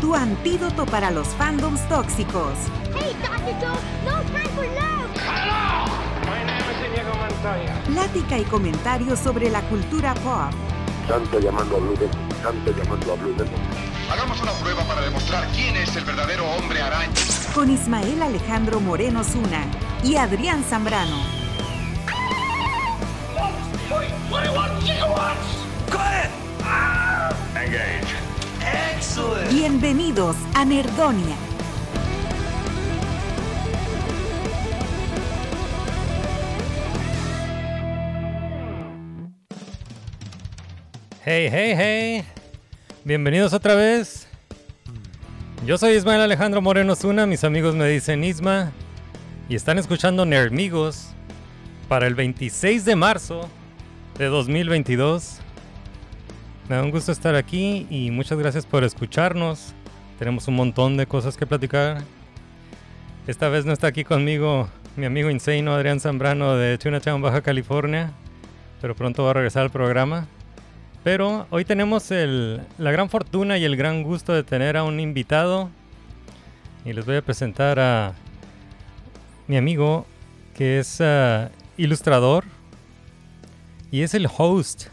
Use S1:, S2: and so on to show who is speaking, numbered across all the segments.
S1: Tu antídoto para los fandoms tóxicos.
S2: Hey. Joe, no time for love.
S3: My name is Inigo Montoya.
S1: Plática y comentarios sobre la cultura pop.
S4: Santo llamando a Blue Demon, Santo llamando a Blue Demon.
S5: Hagamos una prueba para demostrar quién es el verdadero hombre araña.
S1: Con Ismael Alejandro Moreno Zuna y Adrián Zambrano.
S5: Engage.
S1: Bienvenidos a Nerdonia.
S6: Hey, hey, hey. Bienvenidos otra vez. Yo soy Ismael Alejandro Moreno Zuna, mis amigos me dicen Isma. Y están escuchando Nerdmigos para el 26 de marzo de 2022. Me da un gusto estar aquí y muchas gracias por escucharnos. Tenemos un montón de cosas que platicar. Esta vez no está aquí conmigo mi amigo Insano Adrián Zambrano de Chinatown, Baja California. Pero pronto va a regresar al programa. Pero hoy tenemos el- la gran fortuna y el gran gusto de tener a un invitado. Y les voy a presentar a mi amigo que es ah, ilustrador y es el host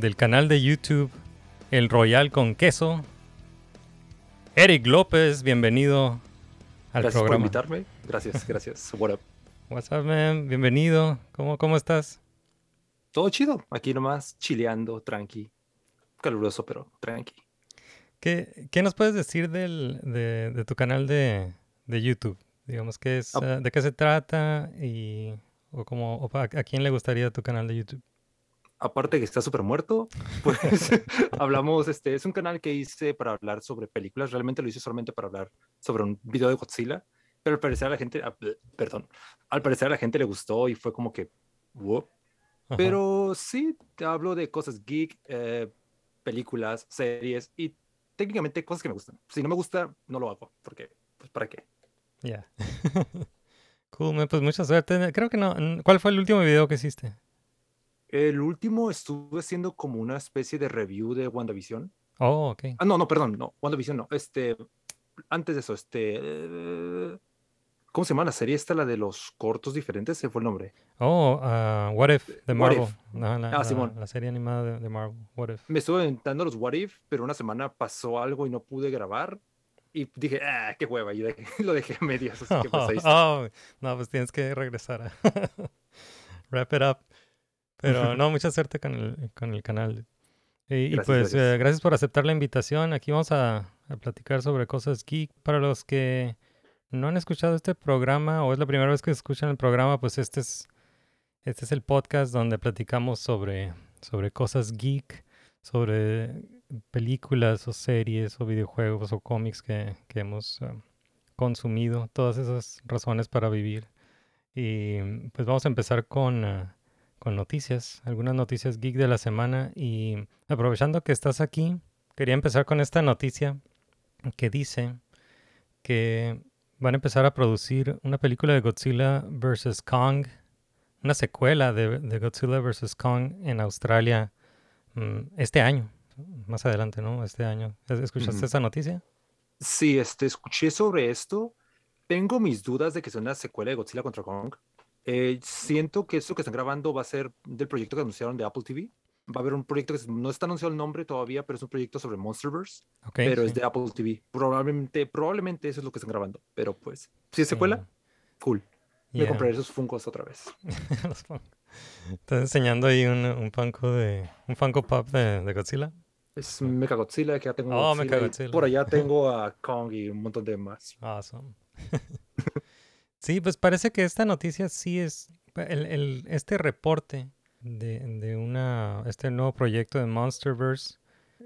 S6: del canal de YouTube El Royal con Queso. Eric López, bienvenido al
S7: Gracias por
S6: programa.
S7: invitarme. Gracias, gracias. What up?
S6: What's up, man? Bienvenido. ¿Cómo, cómo estás?
S7: Todo chido. Aquí nomás chileando, tranqui. Caluroso, pero tranqui.
S6: ¿Qué, qué nos puedes decir del, de, de tu canal de, de YouTube? Digamos, ¿qué es,
S7: Ah.
S6: eh, ¿de qué se trata y o cómo, o pa- a quién le gustaría tu canal de YouTube?
S7: Aparte que está súper muerto, pues hablamos, este, es un canal que hice para hablar sobre películas. Realmente lo hice solamente para hablar sobre un video de Godzilla. Pero al parecer a la gente, ah, bleh, perdón, al parecer a la gente le gustó y fue como que, wow. Pero sí, te hablo de cosas geek, eh, películas, series y técnicamente cosas que me gustan. Si no me gusta, no lo hago, porque, pues, ¿para qué?
S6: Ya. cool, man, pues mucha suerte. Creo que no. ¿Cuál fue el último video que hiciste?
S7: El último estuve haciendo como una especie de review de WandaVision.
S6: Oh, ok.
S7: Ah, no, no, perdón, no, WandaVision no. Este, antes de eso, este, eh, ¿cómo se llama la serie esta, la de los cortos diferentes? Se fue el nombre.
S6: Oh, ah, What If, de Marvel.
S7: If.
S6: La,
S7: Ah, Simón.
S6: la serie animada de, de Marvel. What If.
S7: Me estuve inventando los What If, pero una semana pasó algo y no pude grabar. Y dije, ah, qué hueva, y dejé- lo dejé a medias. Así que pues ahí está.
S6: Oh, no, pues tienes que regresar a wrap it up. Pero no, mucha suerte con el, con el canal. Y, y
S7: Gracias,
S6: pues
S7: gracias.
S6: eh, gracias por aceptar la invitación. Aquí vamos a, a platicar sobre cosas geek. Para los que no han escuchado este programa o es la primera vez que escuchan el programa, pues este es, este es el podcast donde platicamos sobre, sobre cosas geek, sobre películas o series o videojuegos o cómics que, que hemos eh, consumido, todas esas razones para vivir. Y pues vamos a empezar con, ah, con noticias, algunas noticias geek de la semana. Y aprovechando que estás aquí, quería empezar con esta noticia que dice que van a empezar a producir una película de Godzilla vs. Kong, una secuela de, de Godzilla vs. Kong en Australia mm, este año, más adelante, ¿no? Este año. ¿Es- ¿Escuchaste
S7: Ujú.
S6: esa noticia?
S7: Sí, este, escuché sobre esto. Tengo mis dudas de que sea una secuela de Godzilla contra Kong. Eh, siento que esto que están grabando va a ser del proyecto que anunciaron de Apple TV. Va a haber un proyecto que no está anunciado el nombre todavía, pero es un proyecto sobre Monsterverse,
S6: Ok,
S7: pero es
S6: sí.
S7: de Apple TV. Probablemente, probablemente eso es lo que están grabando. Pero pues, si es secuela, cool. Me
S6: Yeah.
S7: compraré esos Funkos otra vez.
S6: Los. Estás enseñando ahí un, un Funko de un Funko Pop de, de Godzilla.
S7: Es Mecha Godzilla, que ya tengo
S6: Oh,
S7: Godzilla, y
S6: Mechagodzilla.
S7: Por allá tengo a Kong y un montón de más.
S6: Awesome. sí, pues parece que esta noticia sí es el, el- este reporte de, de una este nuevo proyecto de Monsterverse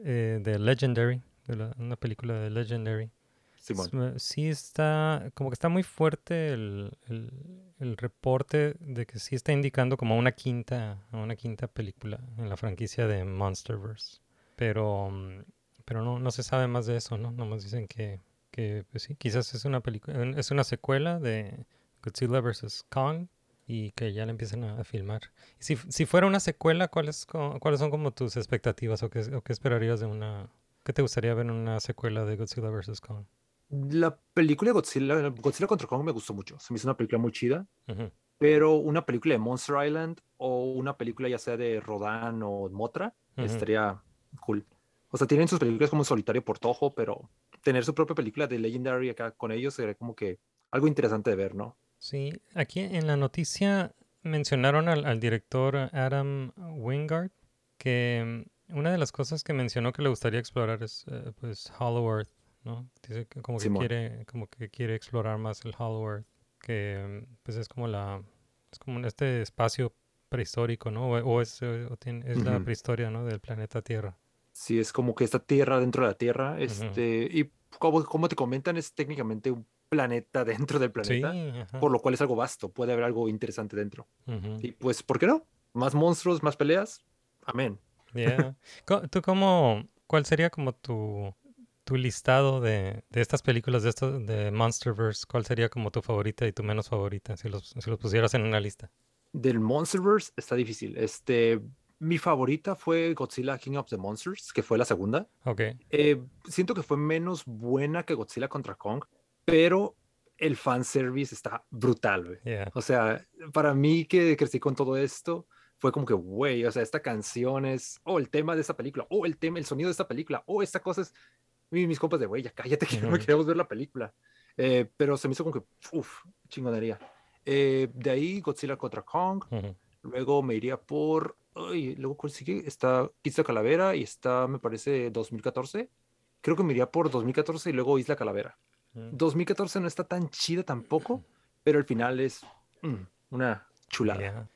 S6: eh, de Legendary de la- una película de Legendary.
S7: Simón.
S6: Sí está, como que está muy fuerte el, el- el reporte de que sí está indicando como una quinta, una quinta película en la franquicia de Monsterverse. Pero, mm, pero no, no se sabe más de eso, ¿no? Nomás dicen que, que pues sí, quizás es una película, es una secuela de Godzilla vs. Kong y que ya la empiezan a, a filmar. Si, si fuera una secuela, ¿cuáles, ¿cuáles son como tus expectativas o qué, o qué esperarías de una... ¿Qué te gustaría ver en una secuela de Godzilla vs. Kong?
S7: La película de Godzilla, Godzilla contra Kong me gustó mucho. Se me hizo una película muy chida.
S6: Ujú.
S7: Pero una película de Monster Island o una película ya sea de Rodan o Motra
S6: Ujú.
S7: estaría cool. O sea, tienen sus películas como Solitario por Tojo, pero tener su propia película de Legendary acá con ellos sería como que algo interesante de ver, ¿no?
S6: Sí, aquí en la noticia mencionaron al, al director Adam Wingard que mm, una de las cosas que mencionó que le gustaría explorar es eh, pues Hollow Earth, ¿no? Dice que como que quiere como que quiere explorar más el Hollow Earth, que mm, pues es como la es como en este espacio prehistórico, ¿no? O, o es, o tiene- es la prehistoria, ¿no? Del planeta Tierra.
S7: Sí, es como que esta tierra dentro de la tierra, este, y como, como te comentan, es técnicamente un planeta dentro del planeta,
S6: Sí,
S7: por lo cual es algo vasto, puede haber algo interesante dentro. Y pues, ¿por qué no? Más monstruos, más peleas. Amén.
S6: Yeah. ¿Tú cómo, cuál sería como tu, tu listado de, de estas películas de esto, de Monsterverse? ¿Cuál sería como tu favorita y tu menos favorita si los, si los pusieras en una lista?
S7: Del Monsterverse está difícil. Este, mi favorita fue Godzilla King of the Monsters, que fue la segunda.
S6: Ok.
S7: Eh, siento que fue menos buena que Godzilla contra Kong, pero el fanservice está brutal, güey.
S6: Yeah.
S7: O sea, para mí que crecí con todo esto, fue como que, güey, o sea, esta canción es, oh, el tema de esta película, oh, el tema, el sonido de esta película, oh, esta cosa es, y mis compas de, güey, ya cállate que no queremos ver la película. Eh, pero se me hizo como que, uff, chingonería. Eh, de ahí Godzilla contra Kong,
S6: Ujú.
S7: Luego me iría por, ay, luego cuál sigue, está Isla Calavera y está, me parece, 2014. Creo que me iría por 2014 y luego Isla Calavera.
S6: Mm.
S7: 2014 no está tan chida tampoco, pero el final es mm, una chulada.
S6: Yeah.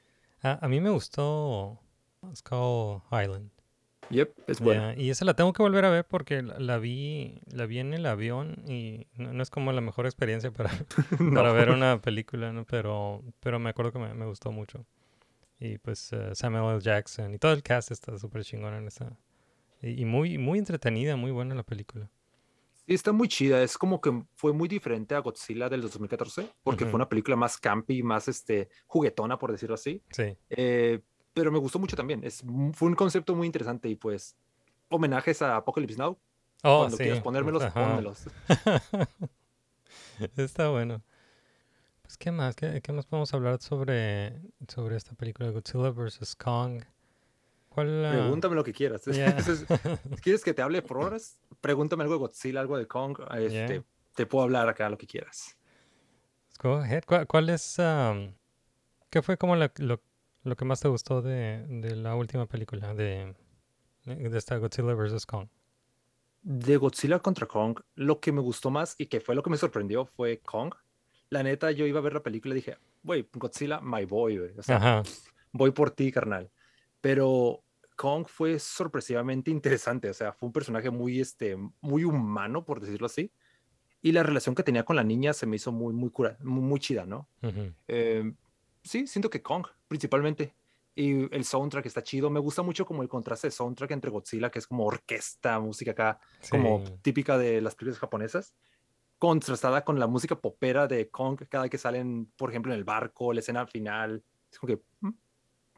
S6: Ah, a mí me gustó Skull Island.
S7: Yep, es bueno.
S6: Yeah, Y esa la tengo que volver a ver porque la, la vi, la vi en el avión y no, no es como la mejor experiencia para, para ver una película, ¿no? Pero, pero me acuerdo que me, me gustó mucho. Y pues eh, Samuel L. Jackson y todo el cast está súper chingón en esa. Y, y muy, muy entretenida, muy buena la película.
S7: Sí, está muy chida. Es como que fue muy diferente a Godzilla del 2014, porque fue una película más campy, más este, juguetona, por decirlo así.
S6: Sí.
S7: Eh, pero me gustó mucho también. Es, fue un concepto muy interesante y pues homenajes a Apocalypse Now.
S6: Oh,
S7: Cuando
S6: sí.
S7: quieras ponérmelos,
S6: Ajá.
S7: pónmelos.
S6: Está bueno. Pues, ¿qué más? ¿Qué, qué más podemos hablar sobre, sobre esta película Godzilla vs. Kong? ¿Cuál, ah,
S7: Pregúntame lo que quieras.
S6: Yeah.
S7: ¿Quieres que te hable por horas? Pregúntame algo de Godzilla, algo de Kong. Este,
S6: Yeah.
S7: Te puedo hablar acá lo que quieras.
S6: Go ahead. ¿Cuál, cuál es, qué fue como la- lo, lo que más te gustó de, de la última película de, de esta Godzilla vs. Kong?
S7: De Godzilla contra Kong, lo que me gustó más y que fue lo que me sorprendió fue Kong. La neta, yo iba a ver la película y dije, güey, Godzilla, my boy, güey. O sea, voy por ti, carnal. Pero Kong fue sorpresivamente interesante. O sea, fue un personaje muy, este, muy humano, por decirlo así. Y la relación que tenía con la niña se me hizo muy, muy, cura, muy, muy chida, ¿no? Eh, sí, siento que Kong, principalmente. Y el soundtrack está chido. Me gusta mucho como el contraste de soundtrack entre Godzilla, que es como orquesta, música acá, como típica de las películas japonesas, contrastada con la música popera de Kong cada que salen, por ejemplo, en el barco, la escena final. Es como que mm,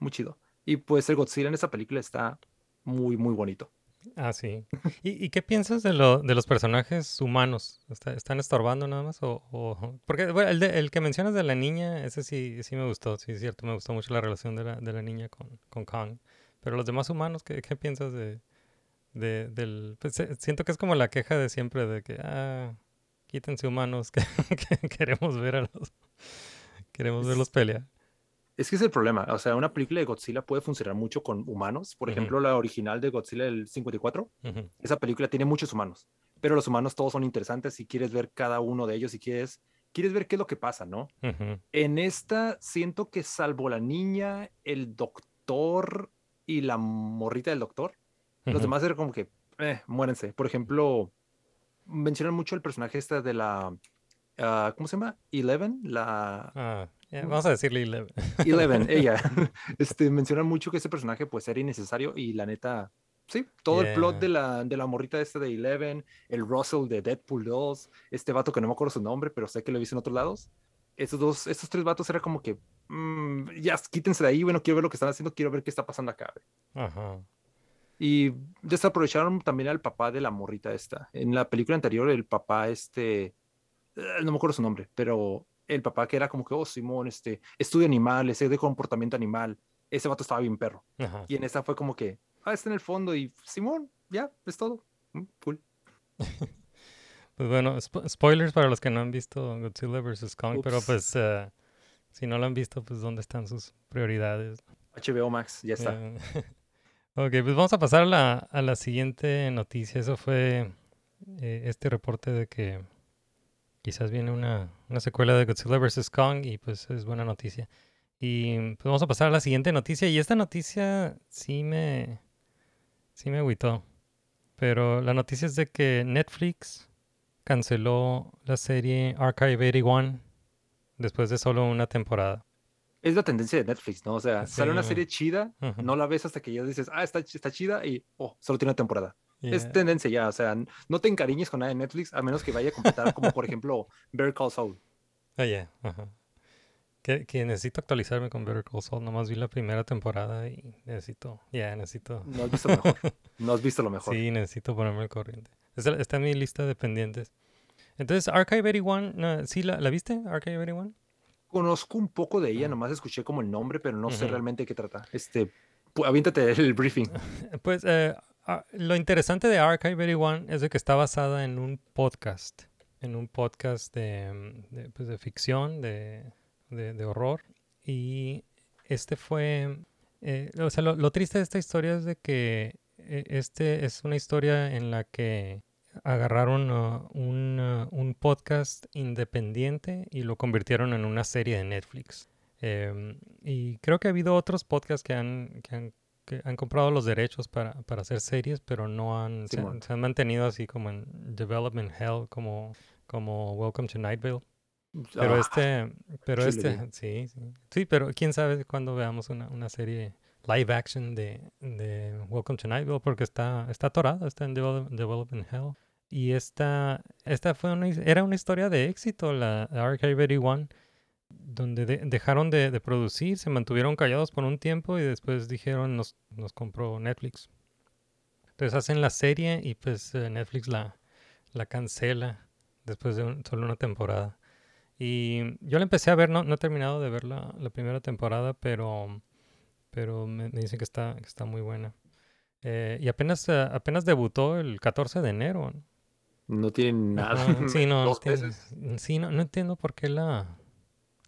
S7: muy chido. Y pues el Godzilla en esa película está muy, muy bonito.
S6: Ah, sí. ¿Y, qué piensas de, lo, de los personajes humanos? ¿Está- ¿Están estorbando nada más? O, Porque bueno, el, el que mencionas de la niña, ese sí, sí me gustó, sí es cierto, me gustó mucho la relación de la, de la niña con, con Kong. Pero los demás humanos, ¿qué, qué piensas de, de- del... pues, siento que es como la queja de siempre de que, ah, quítense humanos, que, que queremos ver a los... Queremos verlos pelear.
S7: Es que es el problema. O sea, una película de Godzilla puede funcionar mucho con humanos. Por ejemplo, la original de Godzilla del 54.
S6: Ujú,
S7: Esa película tiene muchos humanos, pero los humanos todos son interesantes si quieres ver cada uno de ellos, si quieres, quieres ver qué es lo que pasa, ¿no? En esta siento que salvo la niña, el doctor y la morrita del doctor, los demás eran como que eh, muérense. Por ejemplo, mencionan mucho el personaje esta de la, ah, ¿cómo se llama? Eleven, la
S6: Ah, ya, vamos a decirle Eleven.
S7: Eleven, ella. Este, mencionan mucho que ese personaje pues era innecesario y la neta, sí, todo el plot
S6: Yeah.
S7: de la, de la morrita esta de Eleven, el Russell de Deadpool 2, este vato que no me acuerdo su nombre, pero sé que lo he visto en otros lados. Esos dos, estos tres vatos era como que, mm, ya quítense de ahí, bueno, quiero ver lo que están haciendo, quiero ver qué está pasando acá. güey".
S6: Ajá.
S7: Y desaprovecharon también al papá de la morrita esta. En la película anterior, el papá este, eh, no me acuerdo su nombre, pero el papá que era como que, oh, Simón, este, estudia animales, es de comportamiento animal. Ese vato estaba bien perro.
S6: Ajá.
S7: Y en esta fue como que, ah, está en el fondo y Simón, ya, es todo. Mm, Cool.
S6: Pues bueno, spo- spoilers para los que no han visto Godzilla vs. Kong, pero pues eh, si no lo han visto, pues dónde están sus prioridades.
S7: HBO Max, ya está.
S6: Ya. ok, pues vamos a pasar a la, a la siguiente noticia. Eso fue eh, este reporte de que quizás viene una, una secuela de Godzilla vs. Kong y pues es buena noticia. Y pues vamos a pasar a la siguiente noticia. Y esta noticia sí me, sí me agüitó. Pero la noticia es de que Netflix canceló la serie Archive 81 después de solo una temporada.
S7: Es la tendencia de Netflix, ¿no? O sea, sale una serie chida, no la ves hasta que ya dices, ah, está, ch- está chida y, oh, solo tiene una temporada. Es
S6: Yeah.
S7: tendencia ya, o sea, no te encariñes con nada de Netflix a menos que vaya a completar, como por ejemplo, Better Call Saul.
S6: Ah, ya, ajá. Que, que necesito actualizarme con Better Call Saul. Nomás vi la primera temporada y necesito, ya, necesito.
S7: No has visto lo mejor. No has visto lo mejor.
S6: Sí, necesito ponerme al corriente. Está, está en mi lista de pendientes. Entonces, Archive 81, no, ¿sí la, la viste? Archive 81?
S7: Conozco un poco de ella, nomás escuché como el nombre, pero no sé realmente de qué trata. Este, aviéntate el briefing.
S6: Pues eh, ah, lo interesante de Archive 81 es de que está basada en un podcast. En un podcast de, mm, de, pues, de ficción, de, de- de horror. Y este fue... eh, o sea, lo, lo triste de esta historia es de que eh, este es una historia en la que agarraron ah, un, un podcast independiente y lo convirtieron en una serie de Netflix. Em, y creo que ha habido otros podcasts que han, que han, que han comprado los derechos para, para hacer series, pero no han, se, han- se han mantenido así como en Development Hell, como, como Welcome to Night Vale. Pero
S7: Ah,
S6: este, pero este, sí, sí. Sí, pero quién sabe cuándo veamos una, una serie live action de, de Welcome to Night Vale, porque está, está atorada, está en Develop- Development Hell. Y esta, esta fue una, era una historia de éxito, la Archive 81, donde de- dejaron de, producir, se mantuvieron callados por un tiempo y después dijeron, nos, nos compró Netflix. Entonces hacen la serie y pues eh, Netflix la, la cancela después de solo una temporada. Y yo la empecé a ver, no, no he terminado de ver la, primera temporada, pero, pero me, dicen que está, que está muy buena. Eh, y apenas, eh, apenas debutó el 14 de enero. No
S7: tiene nada.
S6: Ajá, sí, no,
S7: Dos
S6: entiendo- sí, no, no entiendo por qué la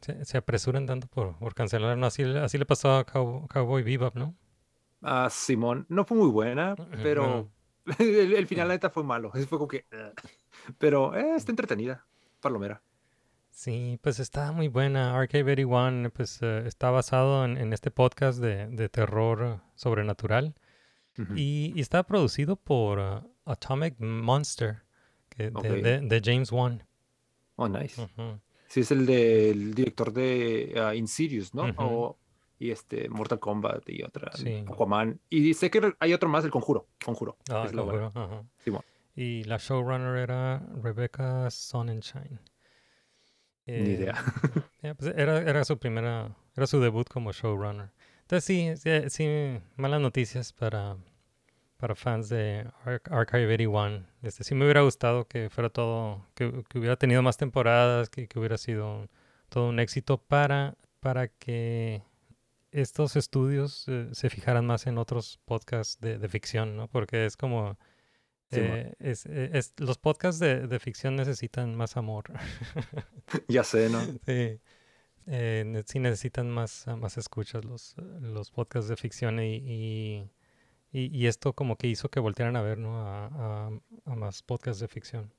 S6: se, se apresuran tanto por, por cancelar. No, así, le- así le pasó a Cow- Cowboy Bebop, ¿no?
S7: Ah, Simón, no fue muy buena, pero el, el final, la neta, fue malo. Fue como que. "Ugh". Pero eh, está entretenida, palomera.
S6: Sí, pues está muy buena. Arcade 81 pues, eh, está basado en, en este podcast de, de terror eh, sobrenatural. Y, y está producido por uh, Atomic Monster, de,
S7: Ok.
S6: de- de James Wan.
S7: Oh, nice. Sí, es el del director de ah, Insidious, ¿no? O- y este, Mortal Kombat y otra,
S6: Sí.
S7: Aquaman. Y sé que hay otro más, el Conjuro. Conjuro.
S6: Ah,
S7: es buena.
S6: Conjuro, ajá.
S7: Simón.
S6: Y la showrunner era Rebecca Sonnenschein.
S7: Ni
S6: Eh,
S7: idea.
S6: ya, pues era, era su primera, era su debut como showrunner. Entonces sí, sí, sí, malas noticias para, para fans de Ar- Archive 81. Este, sí me hubiera gustado que fuera todo, que, que hubiera tenido más temporadas, que, que hubiera sido todo un éxito para, para que estos estudios eh, se fijaran más en otros podcasts de, de ficción, ¿no? Porque es como...
S7: Simón.
S6: eh, es, eh, es- los podcasts de, de ficción necesitan más amor.
S7: ya sé, ¿no?
S6: Sí. Eh, sí necesitan más, más escuchas los, los podcasts de ficción y, y, y- y esto como que hizo que voltearan a ver, ¿no? A, a- a más podcasts de ficción.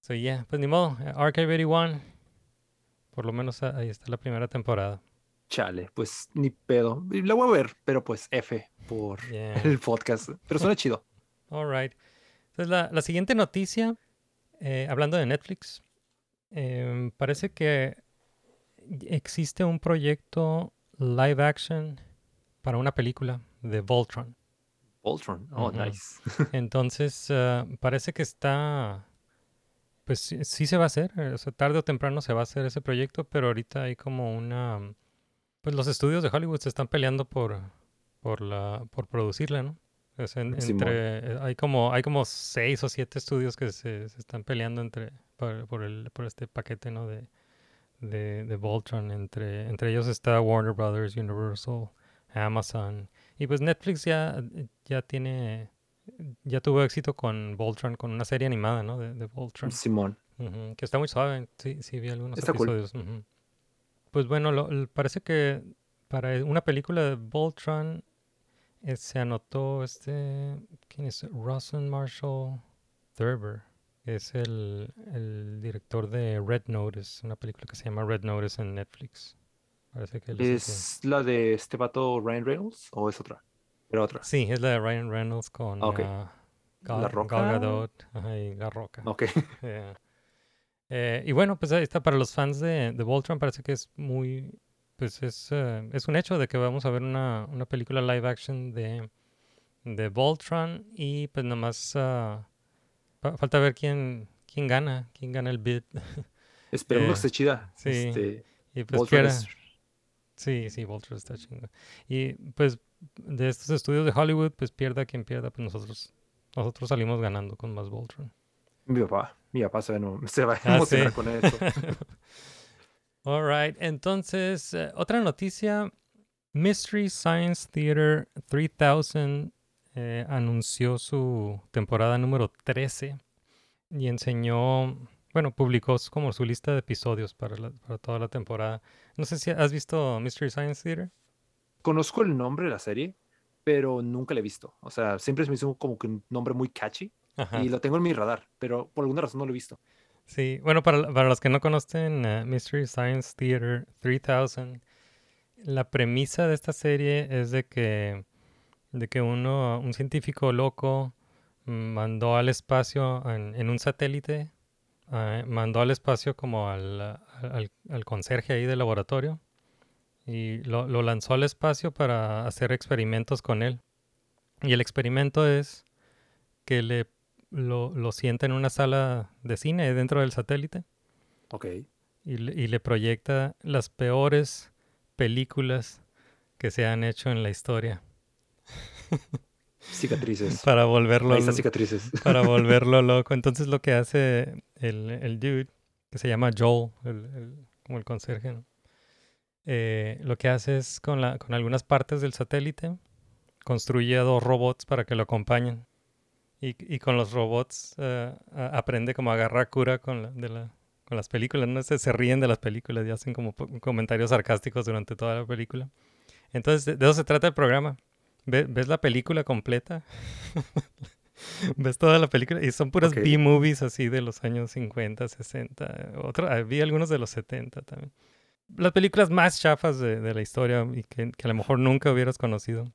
S6: So, yeah, pues ni modo. eh, Archive 81, por lo menos ah, ahí está la primera temporada.
S7: Chale, pues ni pedo. La voy a ver, pero pues F por
S6: Yeah.
S7: el podcast. Pero suena chido.
S6: All right. Entonces, la, la siguiente noticia, eh, hablando de Netflix, em, parece que existe un proyecto live action para una película de Voltron.
S7: Voltron. Oh, nice.
S6: Entonces, ah, parece que está. Pues sí, sí se va a hacer. eh, O sea, tarde o temprano se va a hacer ese proyecto, pero ahorita hay como una. Pues los estudios de Hollywood se están peleando por, por, la, por producirla, ¿no? Sea, en- entre, eh, hay, como, hay como seis o siete estudios que se, se están peleando entre, por, por el, por este paquete, ¿no? De, de, de Voltron. Entre, entre ellos está Warner Brothers, Universal, Amazon. Y pues Netflix ya, ya tiene ya tuvo éxito con Voltron, con una serie animada, ¿no? De, de Voltron.
S7: Simón.
S6: Que está muy suave. Sí, sí, vi algunos
S7: Está cool.
S6: episodios. ujú. Pues bueno, lo- parece que para una película de Voltron eh, se anotó este. ¿Quién es? Rosen Marshall Thurber. Es el, el director de Red Notice, una película que se llama Red Notice en Netflix. Parece que él es el que-
S7: ¿Es la de este vato Ryan Reynolds o es otra? Era otra.
S6: Sí, es la de Ryan Reynolds con
S7: Ah, ok.
S6: ah,
S7: La
S6: Gal, Gal
S7: Roca.
S6: Gadot ajá, y La Roca.
S7: Ok.
S6: Yeah. Eh, y bueno, pues ahí está, para los fans de, de Voltron parece que es muy, pues es, eh, es un hecho de que vamos a ver una, una película live action de, de Voltron y pues nomás fa- falta ver quién, quién gana, quién gana el bid.
S7: Esperemos
S6: Eh,
S7: que esté chida.
S6: sí.
S7: Este,
S6: y pues
S7: Voltron
S6: quiera-
S7: es-
S6: Sí, sí, Voltron está chingón. Y pues de estos estudios de Hollywood, pues pierda quien pierda, pues nosotros, nosotros salimos ganando con más Voltron.
S7: Mi papá. Mi papá se eno- se va a
S6: Ah,
S7: emocionar
S6: sí.
S7: con eso.
S6: All right. Entonces, eh, otra noticia. Mystery Science Theater 3000 eh, anunció su temporada número 13 y enseñó, bueno, publicó como su lista de episodios para, la- para toda la temporada. No sé si has visto Mystery Science Theater.
S7: Conozco el nombre de la serie, pero nunca la he visto. O sea, siempre se me hizo como que un nombre muy catchy
S6: Ajá.
S7: y lo tengo en mi radar, pero por alguna razón no lo he visto.
S6: Sí, bueno, para, para los que no conocen eh, Mystery Science Theater 3000, la premisa de esta serie es de que, de que uno, un científico loco mm, mandó al espacio en, en un satélite, eh, mandó al espacio como al, al, al conserje ahí del laboratorio y lo, lo lanzó al espacio para hacer experimentos con él. Y el experimento es que le lo, lo sienta en una sala de cine dentro del satélite
S7: Ok.
S6: y le, y le proyecta las peores películas que se han hecho en la historia
S7: Cicatrices.
S6: para volverlo
S7: Ahí cicatrices.
S6: para volverlo loco. Entonces lo que hace el, el dude, que se llama Joel, el- el- como el conserje, ¿no? Eh, lo que hace es con, la, con algunas partes del satélite, construye dos robots para que lo acompañen. Y, y con los robots a- aprende como a agarrar cura con, la- de la- con las películas. ¿no? Se, se ríen de las películas y hacen como comentarios sarcásticos durante toda la película. Entonces, de, de eso se trata el programa. Ve- ¿Ves la película completa? Ves toda la película y son puras
S7: Ok.
S6: B-movies así de los años 50, 60. Otro, ah, vi algunos de los 70 también. Las películas más chafas de, de la historia y que, que a lo mejor nunca hubieras conocido.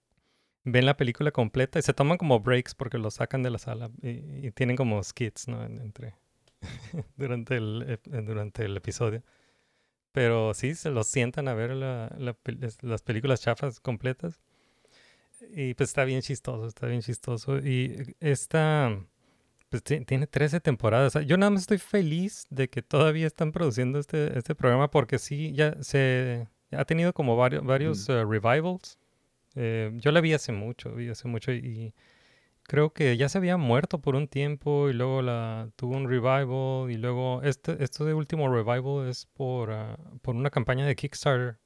S6: Ven la película completa y se toman como breaks porque lo sacan de la sala y, y tienen como skits, ¿no? En- entre, durante, el, ep- durante el episodio. Pero sí, se los sientan a ver la- la las películas chafas completas. Y pues está bien chistoso, está bien chistoso. Y esta, pues ti- tiene 13 temporadas. Yo nada más estoy feliz de que todavía están produciendo este, este programa porque sí, ya se ha tenido como varios, varios eh, revivals. Eh, yo la vi hace mucho, vi hace mucho y creo que ya se había muerto por un tiempo y luego la tuvo un revival y luego este, este de último revival es por, ah, por una campaña de Kickstarter.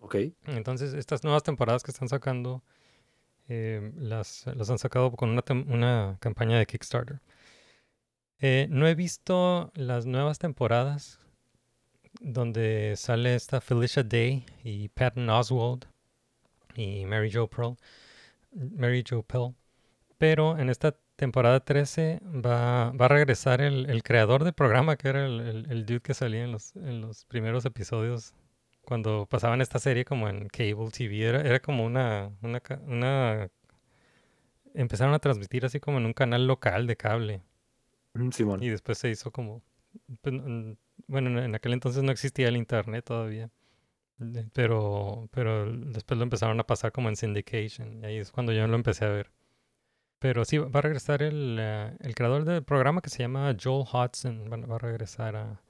S7: Ok.
S6: Entonces, estas nuevas temporadas que están sacando, eh, las, las han sacado con una, una campaña de Kickstarter. Eh, no he visto las nuevas temporadas donde sale esta Felicia Day y Patton Oswald y Mary Jo Pearl, Mary Jo Pearl. Pero en esta temporada 13 va, va a regresar el, el creador del programa, que era el, el- el dude que salía en los, en los primeros episodios cuando pasaban esta serie como en cable TV, era, era como una, una, una empezaron a transmitir así como en un canal local de cable.
S7: Mm, Simón.
S6: Y después se hizo como... pues, Bueno, en- aquel entonces no existía el internet todavía. de- Pero, pero después lo empezaron a pasar como en syndication. Y ahí es cuando yo lo empecé a ver. Pero sí, va a regresar el, eh, el creador del programa que se llama Joel Hodgson. Va, va a regresar a,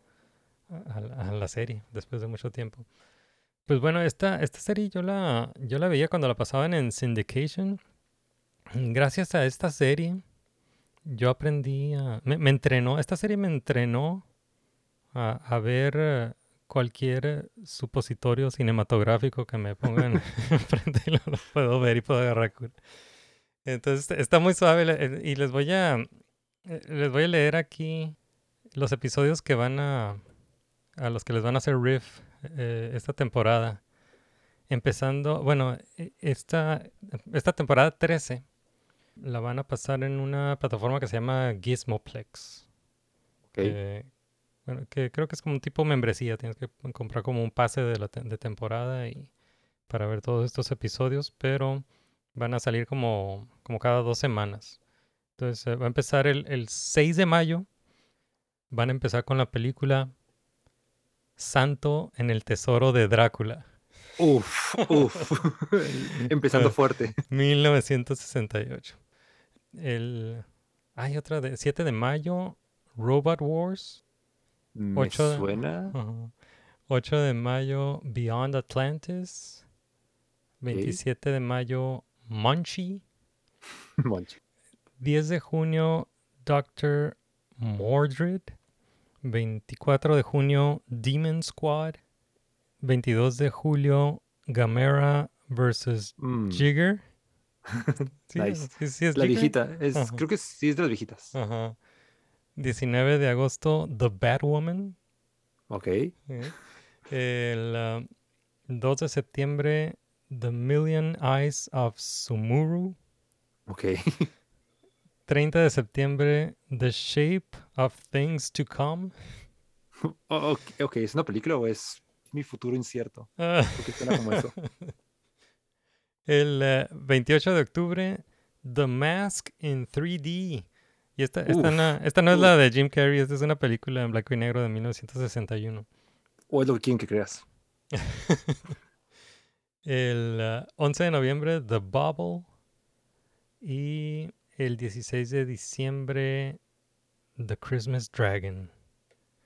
S6: a, a la- serie después de mucho tiempo. Pues bueno, esta, esta serie yo la, yo la veía cuando la pasaban en syndication. Gracias a esta serie, yo aprendí a... Me, me entrenó, esta serie me entrenó a, a ver eh, cualquier supositorio cinematográfico que me pongan enfrente y lo, lo puedo ver y puedo agarrar. Entonces está muy suave eh, y les voy a eh, les voy a leer aquí los episodios que van a a los que les van a hacer riff eh, esta temporada. Empezando, bueno, e- esta esta temporada 13 la van a pasar en una plataforma que se llama Gizmoplex.
S7: Ok.
S6: que, bueno, que creo que es como un tipo membresía. Tienes que comprar como un pase de, la te- de temporada y para ver todos estos episodios, pero van a salir como, como cada dos semanas. Entonces eh, va a empezar el, el 6 de mayo. Van a empezar con la película Santo en el Tesoro de Drácula,
S7: Uf, uf. Empezando fuerte.
S6: 1968. El, hay otra de 7 de mayo, Robot Wars.
S7: Me
S6: Ocho de-
S7: suena.
S6: Ajá. 8 de mayo, Beyond Atlantis. 27 de mayo, Munchie.
S7: Monchi.
S6: 10 de junio, Doctor Mordred. 24 de junio, Demon Squad. 22 de julio, Gamera versus
S7: Mm,
S6: Jigger. Sí,
S7: Nice.
S6: sí, sí es
S7: La
S6: Jigger.
S7: viejita. Es, creo que sí es de las viejitas.
S6: Ajá. 19 de agosto, The Batwoman.
S7: Ok.
S6: El ah, 2 de septiembre, The Million Eyes of Sumuru.
S7: Ok.
S6: 30 de septiembre, The Shape of Things to Come.
S7: Oh, ok, ok, ¿es una película o es mi futuro incierto?
S6: Ah,
S7: Porque suena como eso.
S6: el eh, 28 de octubre, The Mask in 3D. Y esta, esta,
S7: Uf,
S6: no, esta no es la de Jim Carrey, esta es una película en blanco y negro de 1961.
S7: O es lo que quieren que creas.
S6: El ah, 11 de noviembre, The Bubble. Y el 16 de diciembre, The Christmas Dragon.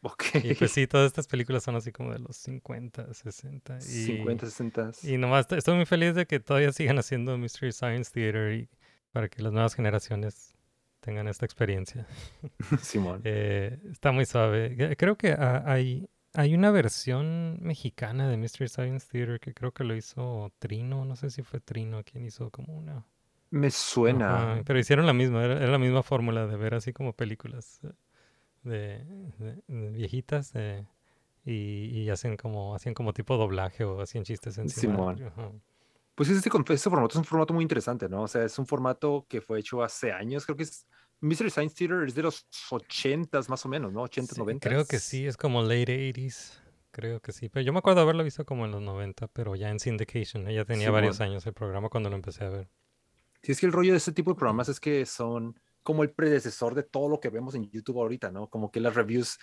S7: Ok.
S6: Y pues sí, todas estas películas son así como de los 50, 60. Y,
S7: 50, 60.
S6: y nomás estoy- muy feliz de que todavía sigan haciendo Mystery Science Theater y para que las nuevas generaciones tengan esta experiencia.
S7: Simón.
S6: Eh, está muy suave. Eh, Creo que hay, hay una versión mexicana de Mystery Science Theater que creo que lo hizo Trino. No sé si fue Trino quien hizo como una.
S7: Me suena.
S6: Ajá, pero hicieron la misma, era, era la misma fórmula de ver así como películas eh, de, de- de viejitas eh, y, y hacen como, hacían como tipo doblaje o hacían chistes encima.
S7: Simón.
S6: Ajá.
S7: Pues este, este formato es un formato muy interesante, ¿no? O sea, es un formato que fue hecho hace años. Creo que es. Mystery Science Theater es de los 80s más o menos, ¿no? 80s,
S6: Sí,
S7: 90s.
S6: creo que sí, es como late 80s. Creo que sí. Pero yo me acuerdo haberlo visto como en los 90, pero ya en syndication. ¿eh? Ya tenía varios años el programa cuando lo empecé a ver.
S7: Sí, es que el rollo de este tipo de programas es que son como el predecesor de todo lo que vemos en YouTube ahorita, ¿no? Como que las reviews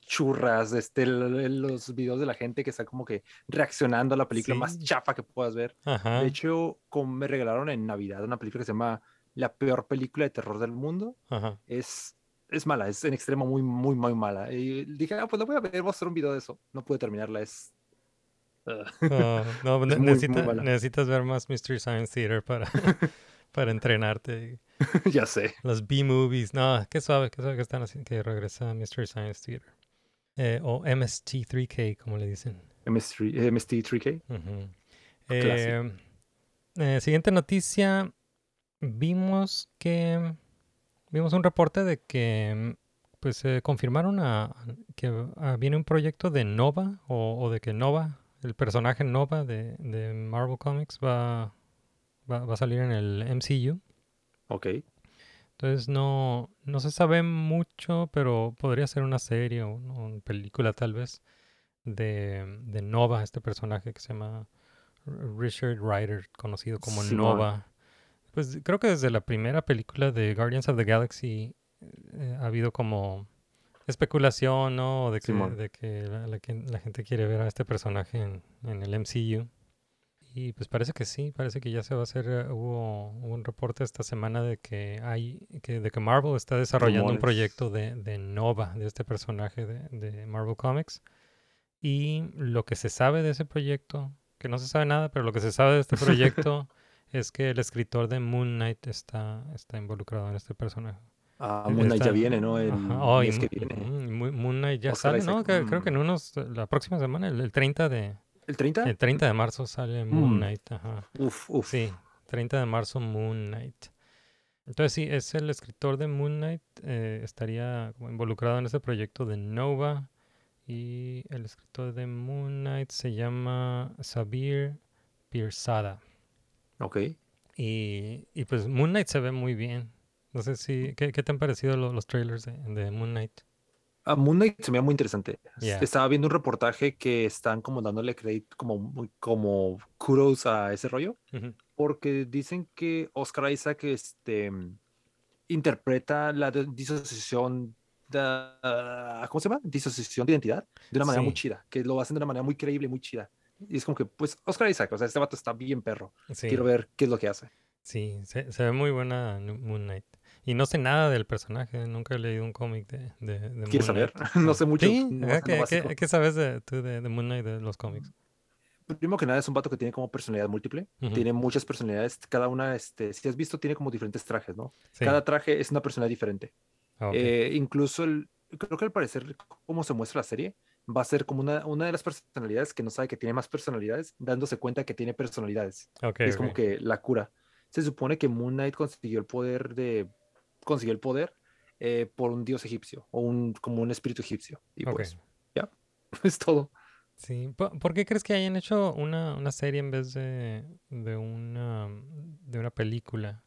S7: churras, este, los videos de la gente que está como que reaccionando a la película más
S6: Sí.
S7: chafa que puedas ver.
S6: Ajá.
S7: De hecho, como me regalaron en Navidad una película que se llama La peor película de terror del mundo,
S6: Ajá.
S7: es, es mala, es en extremo muy, muy, muy mala. Y dije, ah, pues lo voy a ver, voy a hacer un video de eso. No pude terminarla, es... ah,
S6: no, ne-
S7: muy,
S6: necesita- necesitas ver más Mystery Science Theater para, para entrenarte.
S7: ya sé.
S6: Los B-movies. No, qué suave, qué suave que están haciendo que regresa Mystery Science Theater. Eh, o MST3K, como le dicen.
S7: MST, MST3K.
S6: Ujú.
S7: Clásico.
S6: Eh, eh, siguiente noticia. Vimos que. Vimos un reporte de que. Pues se confirmaron a, que ah, viene un proyecto de Nova. O, o de que Nova, el personaje Nova de, de Marvel Comics, va, va, va a salir en el MCU.
S7: Ok.
S6: Entonces no, no se sabe mucho, pero podría ser una serie o una película tal vez de, de Nova, este personaje que se llama Richard Ryder, conocido como. Nova. Pues creo que desde la primera película de Guardians of the Galaxy eh, ha habido como especulación, ¿no? De que, de que la, la que- la gente quiere ver a este personaje en, en el MCU. Y pues parece que sí, parece que ya se va a hacer. eh, Hubo, hubo un reporte esta semana de que hay que de que Marvel está desarrollando un proyecto de, de Nova, de este personaje de, de Marvel Comics. Y lo que se sabe de ese proyecto, que no se sabe nada, pero lo que se sabe de este proyecto es que el escritor de Moon Knight está, está involucrado en este personaje.
S7: Ah,
S6: Él
S7: Moon Knight ya viene, ¿no? El
S6: oh,
S7: mes que viene.
S6: Mo- Moon Knight ya
S7: Oscar
S6: sale, ¿no?
S7: Isaac,
S6: creo que en
S7: mm.
S6: unos, la próxima semana, el, el 30 de,
S7: ¿El 30?
S6: el 30 de marzo sale Moon
S7: Mm.
S6: Knight, ajá.
S7: Uf, uf.
S6: Sí, 30 de marzo Moon Knight. Entonces sí, es el escritor de Moon Knight, eh, estaría involucrado en ese proyecto de Nova y el escritor de Moon Knight se llama Sabir Pirzada.
S7: Ok.
S6: Y, y pues Moon Knight se ve muy bien. No sé si, ¿qué, qué te han parecido lo- los trailers de, de Moon Knight?
S7: A Moon Knight se me veía muy interesante.
S6: Yeah.
S7: Estaba viendo un reportaje que están como dándole crédito, como, como kudos a ese rollo, porque dicen que Oscar Isaac este, interpreta la disociación, de, ah, ¿cómo se llama? Disociación de identidad de una manera muy chida, que lo hacen de una manera muy creíble, muy chida. Y es como que, pues, Oscar Isaac, o sea, este vato está bien perro.
S6: Sí,
S7: Quiero ver qué es lo que hace.
S6: sí, se, se ve muy buena Moon Knight. Y no sé nada del personaje, nunca he leído un cómic de, de, de Moon
S7: ¿Quieres saber? No sé mucho.
S6: Sí,
S7: no lo
S6: ¿qué, qué-
S7: básico.
S6: qué sabes de, tú de, de Moon Knight de los cómics?
S7: Primero que nada es un vato que tiene como personalidad múltiple,
S6: Ujú.
S7: tiene muchas personalidades, cada una, este, si has visto, tiene como diferentes trajes, ¿no?
S6: Sí,
S7: Cada traje es una personalidad diferente.
S6: ah.
S7: Eh, incluso, el, creo que al parecer, como se muestra la serie, va a ser como una, una de las personalidades que no sabe que tiene más personalidades, dándose cuenta que tiene personalidades.
S6: Ok,
S7: es como que la cura. Se supone que Moon Knight consiguió el poder de, consiguió el poder eh, por un dios egipcio, o un, como un espíritu egipcio. Y pues, ya, es todo.
S6: Sí, ¿po- ¿por qué crees que hayan hecho una, una serie en vez de, de una de una película?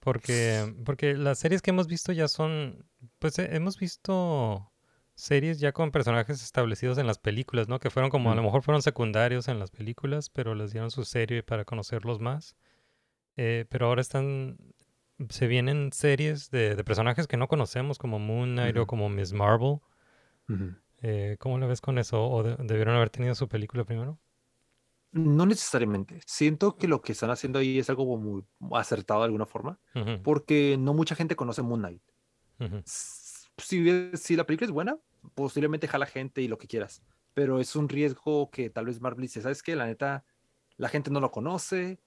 S6: Porque, porque las series que hemos visto ya son, pues eh, hemos visto series ya con personajes establecidos en las películas, ¿no? Que fueron como, a lo mejor fueron secundarios en las películas, pero les dieron su serie para conocerlos más. Eh, pero ahora están, se vienen series de, de personajes que no conocemos, como Moon Knight o como Miss Marvel. Eh, ¿cómo la ves con eso? ¿O de- debieron haber tenido su película primero?
S7: No necesariamente. Siento que lo que están haciendo ahí es algo muy acertado de alguna forma,
S6: Ujú,
S7: porque no mucha gente conoce Moon Knight. Si, si la película es buena, posiblemente jala gente y lo que quieras, pero es un riesgo que tal vez Marvel dice, ¿sabes qué? La neta, la gente no lo conoce,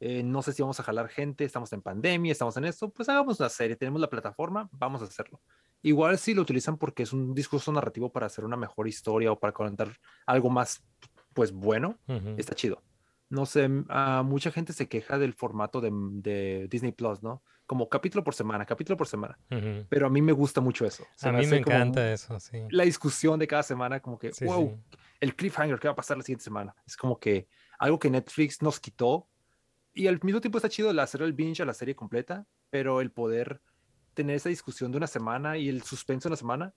S7: eh, no sé si vamos a jalar gente, estamos en pandemia, estamos en esto, pues hagamos una serie, tenemos la plataforma, vamos a hacerlo. Igual si lo utilizan porque es un discurso narrativo para hacer una mejor historia o para contar algo más, pues bueno, está chido. No sé, ah, mucha gente se queja del formato de, de Disney Plus, ¿no? Como capítulo por semana, capítulo por semana. Pero a mí me gusta mucho eso. Se
S6: A mí me encanta eso, sí.
S7: La discusión de cada semana, como que,
S6: Sí,
S7: wow,
S6: sí.
S7: el cliffhanger, ¿qué va a pasar la siguiente semana? Es como que algo que Netflix nos quitó. Y al mismo tiempo está chido el hacer el binge a la serie completa, pero el poder tener esa discusión de una semana y el suspenso de una semana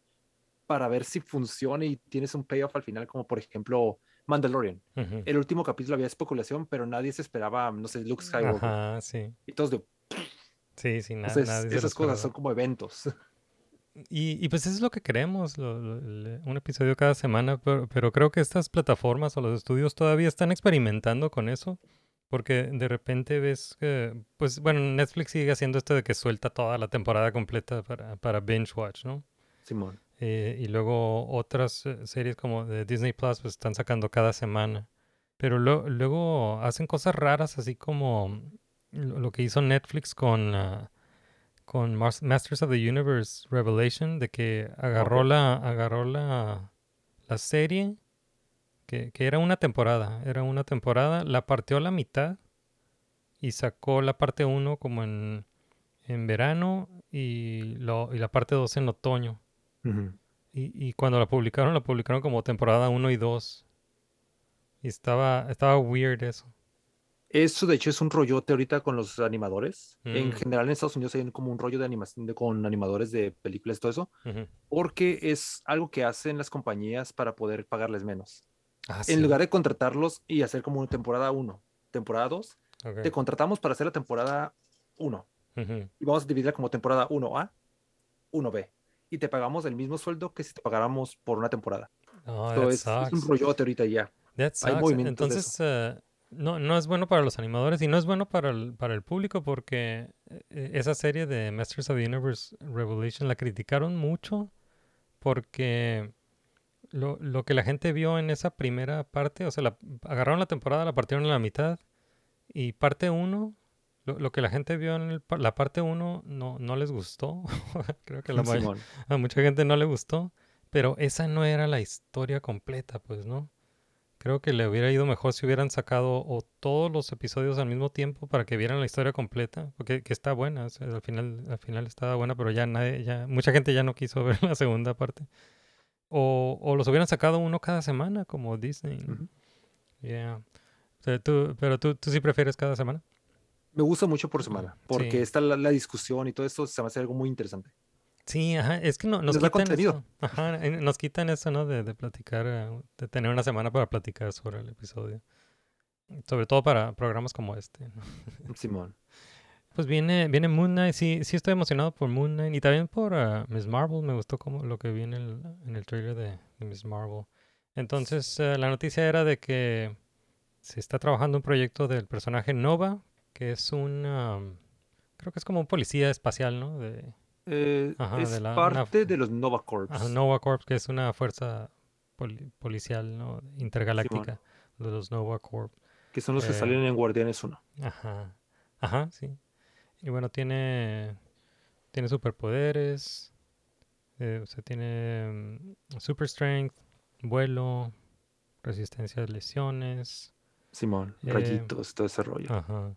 S7: para ver si funciona y tienes un payoff al final, como por ejemplo Mandalorian.
S6: Ujú.
S7: El último capítulo había especulación, pero nadie se esperaba, no sé, Luke Skywalker.
S6: Ajá, sí.
S7: Y todos de,
S6: Sí, sí, na-
S7: entonces,
S6: nadie
S7: esas cosas son como eventos.
S6: Y, y pues eso es lo que queremos, lo- lo- un episodio cada semana, pero, pero creo que estas plataformas o los estudios todavía están experimentando con eso, porque de repente ves que, pues bueno, Netflix sigue haciendo esto de que suelta toda la temporada completa para, para binge watch, ¿no?
S7: Simón.
S6: Eh, y luego otras eh, series como de Disney Plus pues están sacando cada semana. Pero lo- luego hacen cosas raras así como lo, que hizo Netflix con, ah, con Mas- Masters of the Universe Revelation, de que agarró la, agarró la, la serie, que, que era una temporada, era una temporada, la partió a la mitad y sacó la parte 1 como en, en verano y, lo, y la parte 2 en otoño.
S7: Ujú.
S6: Y, y cuando la publicaron, la publicaron como temporada 1 y 2. Y estaba, estaba weird eso.
S7: Eso, de hecho, es un rollote ahorita con los animadores. En
S6: Mm.
S7: general, en Estados Unidos hay como un rollo de animación de- con animadores de películas y todo eso,
S6: Ujú.
S7: porque es algo que hacen las compañías para poder pagarles menos.
S6: Ah,
S7: En
S6: sí.
S7: lugar de contratarlos y hacer como una temporada 1, temporada 2,
S6: Ok.
S7: te contratamos para hacer la temporada 1
S6: Ujú.
S7: y vamos a dividirla como temporada 1A, 1B. Y te pagamos el mismo sueldo que si te pagáramos por una temporada.
S6: Oh,
S7: es, un rollote ahorita ya.
S6: That
S7: hay movimientos de
S6: Entonces, eh, no, no es bueno para los animadores y no es bueno para el, para el público porque eh, esa serie de Masters of the Universe Revolution la criticaron mucho porque lo, lo que la gente vio en esa primera parte, o sea, la, agarraron la temporada, la partieron en la mitad y parte 1, lo, lo que la gente vio en el la parte 1 no, no les gustó. Creo que la a mucha gente no le gustó, pero esa no era la historia completa, pues, ¿no? Creo que le hubiera ido mejor si hubieran sacado o todos los episodios al mismo tiempo para que vieran la historia completa, porque que está buena, o sea, al final, al final estaba buena, pero ya nadie, ya, mucha gente ya no quiso ver la segunda parte. O, o los hubieran sacado uno cada semana, como Disney. Yeah. O sea, tú- pero tú, tú sí prefieres cada semana.
S7: Me gusta mucho por semana, porque
S6: Sí.
S7: está la, la discusión y todo esto se me hace algo muy interesante.
S6: Sí, ajá, es que no, nos quitan
S7: contenido.
S6: eso. Ajá, nos quitan eso, ¿no? De, de platicar, eh, de tener una semana para platicar sobre el episodio. Sobre todo para programas como este. ¿no?
S7: Simón.
S6: Pues viene, viene Moon Knight, sí, sí estoy emocionado por Moon Knight y también por ah, Miss Marvel, me gustó como lo que vi en el, en el trailer de, de Miss Marvel. Entonces, eh, la noticia era de que se está trabajando un proyecto del personaje Nova, que es un, um, creo que es como un policía espacial, ¿no? De,
S7: Eh,
S6: Ajá,
S7: es
S6: de la- una-
S7: parte de los Nova Corps.
S6: Ajá, Nova Corps, que es una fuerza poli- policial, ¿no? Intergaláctica de los Nova Corps.
S7: que son los que
S6: eh,
S7: salen en Guardianes 1.
S6: Ajá. Ajá, sí. Y bueno, tiene tiene superpoderes. eh, o sea, tiene mm, super strength, vuelo, resistencia a lesiones.
S7: Simón,
S6: eh,
S7: rayitos, todo ese rollo.
S6: Ajá.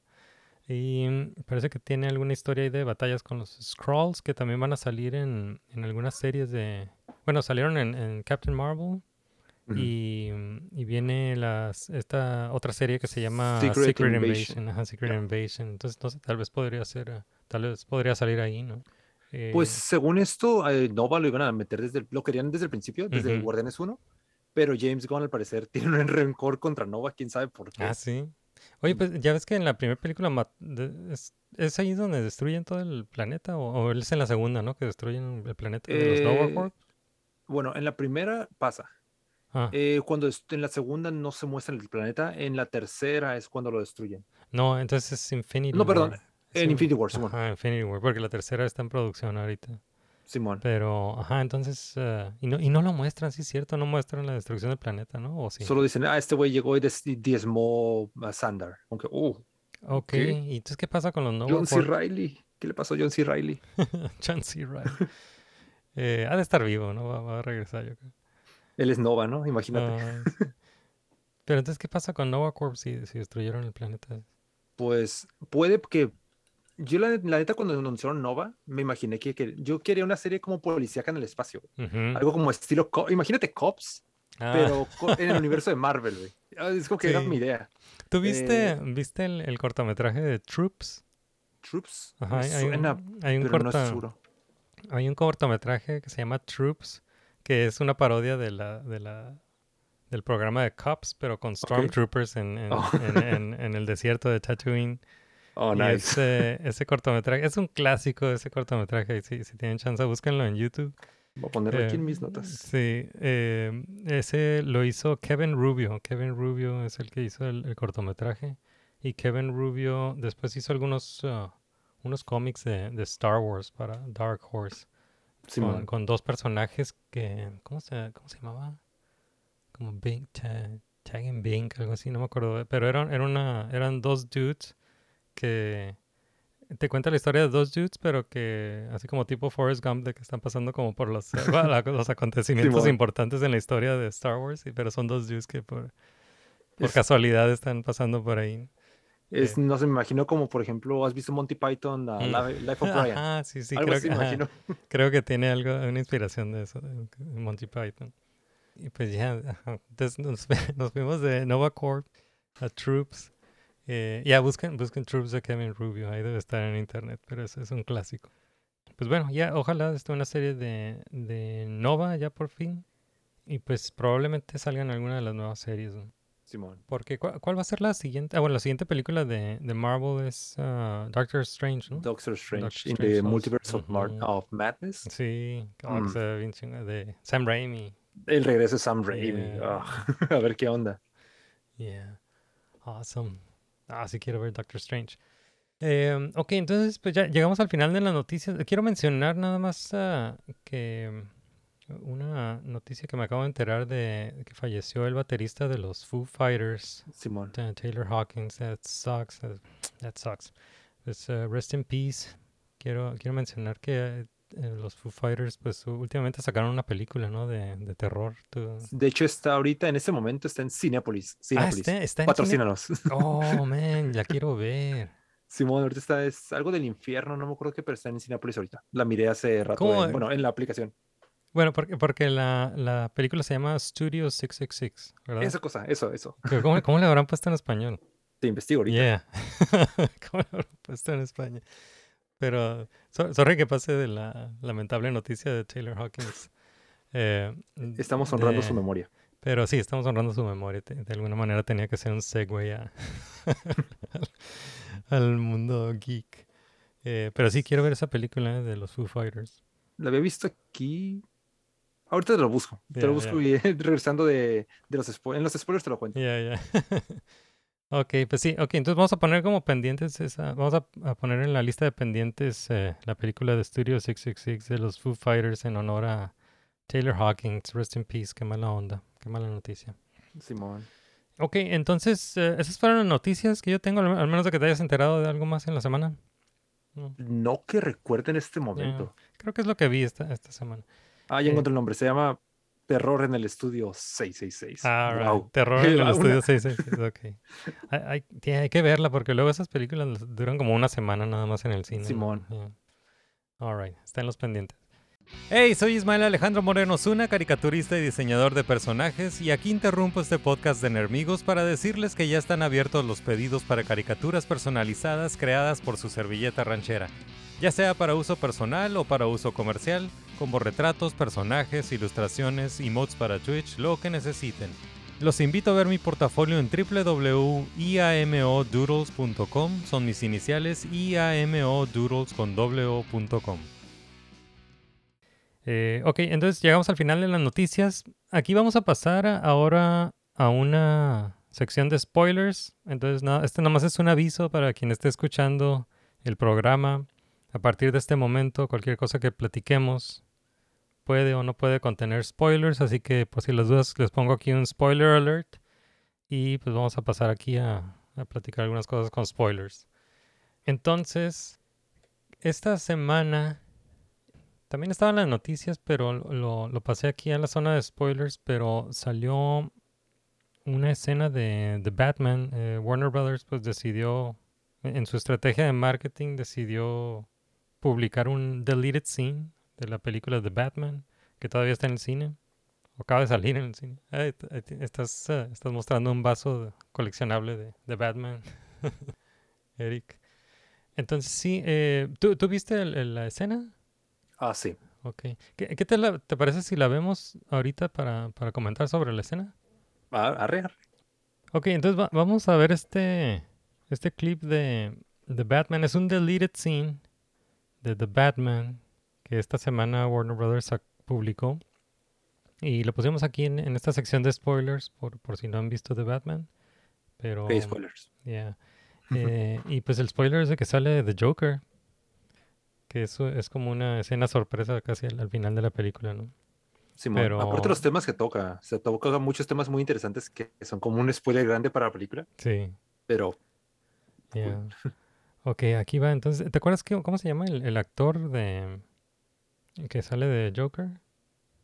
S6: Y mm, parece que tiene alguna historia ahí de batallas con los Skrulls que también van a salir en, en algunas series de... Bueno, salieron en, en Captain Marvel Y, mm, y viene las, esta otra serie que se llama
S7: Secret
S6: Secret,
S7: Invasion.
S6: Invasion. Ajá, Secret. Invasion. Entonces, no sé, tal vez podría ser, eh, tal vez podría salir ahí, ¿no?
S7: Pues
S6: Eh,
S7: según esto, eh, Nova lo iban a meter desde el- lo querían desde el principio, desde
S6: Ujú.
S7: Guardianes 1, pero James Gunn al parecer tiene un rencor contra Nova, quién sabe por qué.
S6: Ah, sí. Oye, pues ya ves que en la primera película es, es ahí donde destruyen todo el planeta o, o es en la segunda, ¿no? Que destruyen el planeta de los Nova Corps.
S7: Bueno, en la primera pasa.
S6: Ah,
S7: Eh, cuando en la segunda no se muestra el planeta, en la tercera es cuando lo destruyen.
S6: no, entonces es Infinity
S7: No, perdón,
S6: War.
S7: en
S6: Sí,
S7: Infinity War, Simón.
S6: Ajá, Infinity War, porque la tercera está en producción ahorita.
S7: Simón.
S6: Pero, ajá, entonces, eh, y, no, y no lo muestran, sí es cierto, no muestran la destrucción del planeta, ¿no? ¿O sí?
S7: Solo dicen, ah, este güey llegó y diezmó a Sandar. Aunque, uh,
S6: Ok,
S7: ¿qué?
S6: ¿y entonces qué pasa con los Nova
S7: John C. Riley. ¿Qué le pasó a John C. Riley?
S6: John C. Reilly. Eh, ha de estar vivo, ¿no? Va, va a regresar, yo creo.
S7: Él es Nova, ¿no? Imagínate.
S6: Ah. Pero entonces, ¿qué pasa con Nova Corps si, si destruyeron el planeta?
S7: Pues puede que. Yo, la, la neta, cuando anunciaron Nova, me imaginé que, que yo quería una serie como policíaca en el espacio. Algo como estilo. Co- Imagínate Cops,
S6: Ah,
S7: pero co- en el universo de Marvel, güey. Ah, Es como que era
S6: Sí.
S7: mi idea.
S6: ¿Tú viste,
S7: eh,
S6: viste el, el cortometraje de Troops?
S7: Troops.
S6: Ajá, hay, un, hay un
S7: pero no
S6: corta-
S7: es seguro.
S6: hay un cortometraje que se llama Troops, que es una parodia de la, de la, del programa de Cops, pero con Stormtroopers en, en,
S7: Oh.
S6: en- el desierto de Tatooine.
S7: Oh,
S6: Y
S7: nice.
S6: ese, ese cortometraje, es un clásico ese cortometraje, si, si tienen chance, búsquenlo en YouTube.
S7: Voy a ponerlo aquí
S6: Eh,
S7: en mis notas.
S6: Sí, eh, ese lo hizo Kevin Rubio. Kevin Rubio es el que hizo el, el cortometraje. Y Kevin Rubio después hizo algunos ah, unos cómics de, de Star Wars para Dark Horse. Con, dos personajes que. ¿Cómo se, cómo se llamaba? Como Bing, Ta- Tag and Bink, algo así, no me acuerdo. Pero eran, era una, eran dos dudes que te cuenta la historia de dos dudes, pero que así como tipo Forrest Gump, de que están pasando como por los, la- los acontecimientos importantes en la historia de Star Wars, pero son dos dudes que por, por
S7: Es-
S6: casualidad están pasando por ahí.
S7: Es, no sé, me imagino como, por ejemplo, ¿has visto Monty Python, uh,
S6: Mm.
S7: Li- Life of Brian?
S6: Ajá, sí, sí, creo que,
S7: imagino.
S6: creo que tiene algo, una inspiración de eso, de Monty Python. Y pues ya, entonces nos, nos fuimos de Nova Corp a Troops. Eh, ya busquen, busquen Troops de Kevin Rubio, ahí debe estar en internet, pero eso es un clásico. Pues bueno, ya ojalá esté una serie de, de Nova ya por fin. Y pues probablemente salgan alguna de las nuevas series. ¿no?
S7: Simón.
S6: Porque, ¿cuál, cuál va a ser la siguiente? Ah, bueno, la siguiente película de, de Marvel es ah, Doctor Strange, ¿no?
S7: Doctor Strange
S6: Doctor
S7: in
S6: Strange
S7: the
S6: dos.
S7: Multiverse of, Mar- of Madness.
S6: Sí,
S7: Mm.
S6: de Sam Raimi.
S7: El regreso de Sam Raimi.
S6: Yeah.
S7: Ah, a ver qué onda.
S6: Yeah. Awesome. Ah, sí quiero ver Doctor Strange. Eh, ok, entonces pues ya llegamos al final de las noticias. Quiero mencionar nada más que una noticia que me acabo de enterar de que falleció el baterista de los Foo Fighters,
S7: Simón.
S6: Taylor Hawkins. That sucks. That sucks. Pues, uh, rest in peace. Quiero, quiero mencionar que eh, los Foo Fighters pues últimamente sacaron una película, ¿no? De, de terror. ¿Tú-
S7: De hecho, está ahorita, en este momento, está en Cinepolis.
S6: Ah,
S7: Cinépolis.
S6: está, está en cine-
S7: Patrocínanos.
S6: Oh, man, la quiero ver.
S7: Simón, ahorita está, es algo del infierno, no me acuerdo qué, pero está en Cinepolis ahorita. La miré hace rato, bueno, en la aplicación.
S6: Bueno, porque, porque la, la película se llama Studio 666, ¿verdad?
S7: Esa cosa, eso, eso.
S6: ¿Cómo, cómo le habrán puesto en español?
S7: Te investigo ahorita.
S6: Yeah. ¿Cómo le habrán puesto en España? Pero, so- sorry que pase de la lamentable noticia de Taylor Hawkins. Eh,
S7: Estamos honrando
S6: de-
S7: su memoria.
S6: Pero sí, estamos honrando su memoria. De alguna manera tenía que ser un segue a- al, al mundo geek. Eh, pero sí, quiero ver esa película de los Foo Fighters.
S7: La había visto aquí. Ahorita te lo busco. Te lo busco y regresando de, de los spoilers. En los spoilers te lo cuento.
S6: Ya, ya. ok, pues sí, ok, entonces vamos a poner como pendientes esa, vamos a, a poner en la lista de pendientes eh, la película de Studio 666 de los Foo Fighters en honor a Taylor Hawkins, rest in peace, qué mala onda, qué mala noticia.
S7: Simón.
S6: Ok, entonces eh, esas fueron las noticias que yo tengo, al al menos de que te hayas enterado de algo más en la semana. No,
S7: No que recuerde en este momento.
S6: creo que es lo que vi esta, esta semana.
S7: Ah, ya
S6: Eh.
S7: encontré el nombre. Se llama Terror en el Estudio 666.
S6: Ah, right.
S7: Wow.
S6: Terror en el estudio 666, ok. Hay, hay- tiene- hay que verla porque luego esas películas las- duran como una semana nada más en el cine.
S7: Simón.
S6: Yeah. All right, está en los pendientes. Hey, soy Ismael Alejandro Moreno Zuna, caricaturista y diseñador de personajes, y aquí interrumpo este podcast de Nermigos para decirles que ya están abiertos los pedidos para caricaturas personalizadas creadas por su servilleta ranchera, ya sea para uso personal o para uso comercial, como retratos, personajes, ilustraciones, emotes para Twitch, lo que necesiten. Los invito a ver mi portafolio en www.iamodoodles.com, son mis iniciales iamodoodles con. Eh, ok, entonces llegamos al final de las noticias. Aquí vamos a pasar ahora a una sección de spoilers. Entonces, este nada más es un aviso para quien esté escuchando el programa. A partir de este momento, cualquier cosa que platiquemos puede o no puede contener spoilers. Así que, por si las dudas, les pongo aquí un spoiler alert. Y pues vamos a pasar aquí a, a platicar algunas cosas con spoilers. Entonces, esta semana también estaban las noticias, pero lo- lo, pasé aquí a la zona de spoilers, pero salió una escena de The Batman. eh, Warner Brothers pues decidió, en en su estrategia de marketing, decidió publicar un deleted scene de la película The Batman, que todavía está en el cine. O acaba de salir en el cine. T- estás, eh, estás mostrando un vaso de- coleccionable de, de Batman, Eric. Entonces sí, eh, ¿tú, ¿tú viste el- el- la escena?
S7: Ah, sí.
S6: Ok. ¿Qué, qué te, la- te parece si la vemos ahorita para, para comentar sobre la escena?
S7: Ah, arre, arre.
S6: Ok, entonces va- vamos a ver este, este clip de, de Batman. Es un deleted scene de The Batman que esta semana Warner Brothers publicó. Y lo pusimos aquí en, en esta sección de spoilers por, por si no han visto The Batman. Pero,
S7: Ok, spoilers.
S6: yeah. Eh, y pues el spoiler es de que sale The Joker. Que eso es como una escena sorpresa casi al, al final de la película, ¿no?
S7: Simón.
S6: pero-
S7: Aparte los temas que toca. Se toca muchos temas muy interesantes que son como un spoiler grande para la película.
S6: Sí.
S7: Pero
S6: Yeah. Ok, aquí va. Entonces, ¿te acuerdas que, cómo se llama el, el actor de que sale de Joker?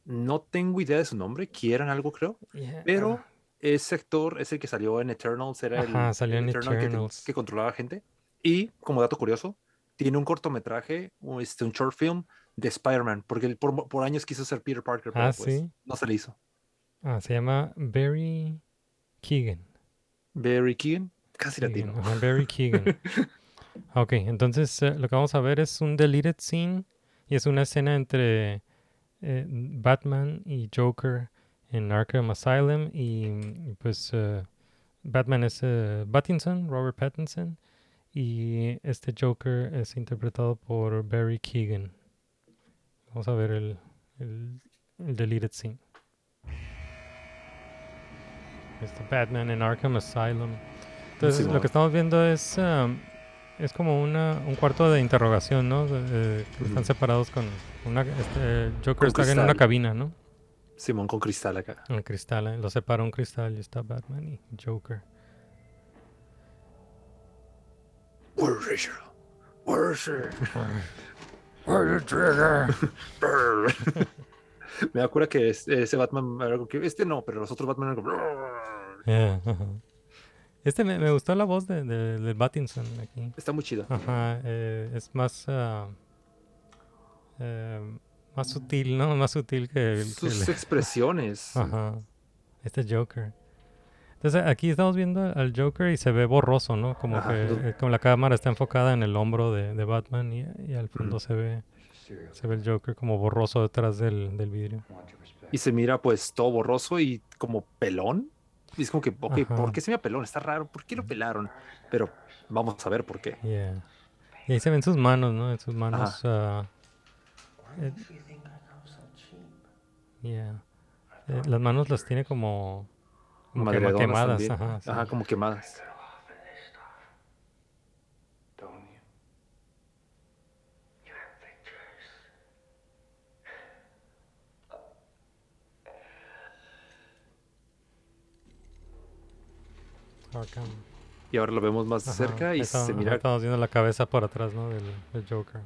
S7: no tengo idea de su nombre. Quieran algo, creo.
S6: Yeah,
S7: Pero
S6: ah,
S7: ese actor es el que salió en Eternals. Era el,
S6: salió
S7: el
S6: en
S7: Eternal que
S6: Eternals.
S7: que controlaba gente. Y como dato curioso, tiene un cortometraje, un, este, un short film de Spider-Man. Porque él por, por años quiso ser Peter Parker. Pero
S6: Ah,
S7: pues
S6: ¿sí?
S7: no se le hizo.
S6: ah, se llama Barry Keegan.
S7: Barry Keegan. Casi
S6: Keegan,
S7: latino.
S6: ajá, Barry Keegan. Ok, entonces eh, lo que vamos a ver es un deleted scene y es una escena entre eh, Batman y Joker en Arkham Asylum y pues eh, Batman es eh, Pattinson, Robert Pattinson. Y este Joker es interpretado por Barry Keegan. Vamos a ver el, el, el deleted scene. Este Batman en Arkham Asylum. Entonces, lo que estamos viendo es, um, es como una, un cuarto de interrogación, ¿no? De- de- que están separados con una. Este, Joker
S7: Con
S6: está en una cabina, ¿no?
S7: Simón con cristal acá.
S6: Un cristal, ¿eh? lo separa un cristal y está Batman y Joker.
S7: Where's Richard? Where's her? Me da cura que es- ese Batman era como que este no, pero los otros Batman eran como.
S6: Yeah. Este me, me gustó la voz de, de, de Pattinson aquí.
S7: Está muy chido.
S6: Ajá, eh, es más. ah, eh, más sutil, ¿no? Más sutil que el. que
S7: Sus
S6: el-
S7: expresiones.
S6: Ajá. Este Joker. Entonces aquí estamos viendo al Joker y se ve borroso, ¿no? Como
S7: Ajá,
S6: que eh, como la cámara está enfocada en el hombro de, de Batman y, y al fondo
S7: Ujú.
S6: se ve se ve el Joker como borroso detrás del, del vidrio.
S7: Y se mira pues todo borroso y como pelón. Y es como que, ok,
S6: Ajá.
S7: ¿por qué se mira pelón? Está raro. ¿Por qué lo pelaron? Pero vamos a ver por qué.
S6: Yeah. Y ahí se ven sus manos, ¿no? En sus manos. ah, eh, yeah. Eh, las manos las tiene como, quemadas. Ajá, sí.
S7: Ajá, como quemadas.
S6: Arkham.
S7: Y ahora lo vemos más
S6: Ajá,
S7: cerca y
S6: está-
S7: se mira.
S6: Estamos viendo la cabeza por atrás, ¿no? Del, del Joker.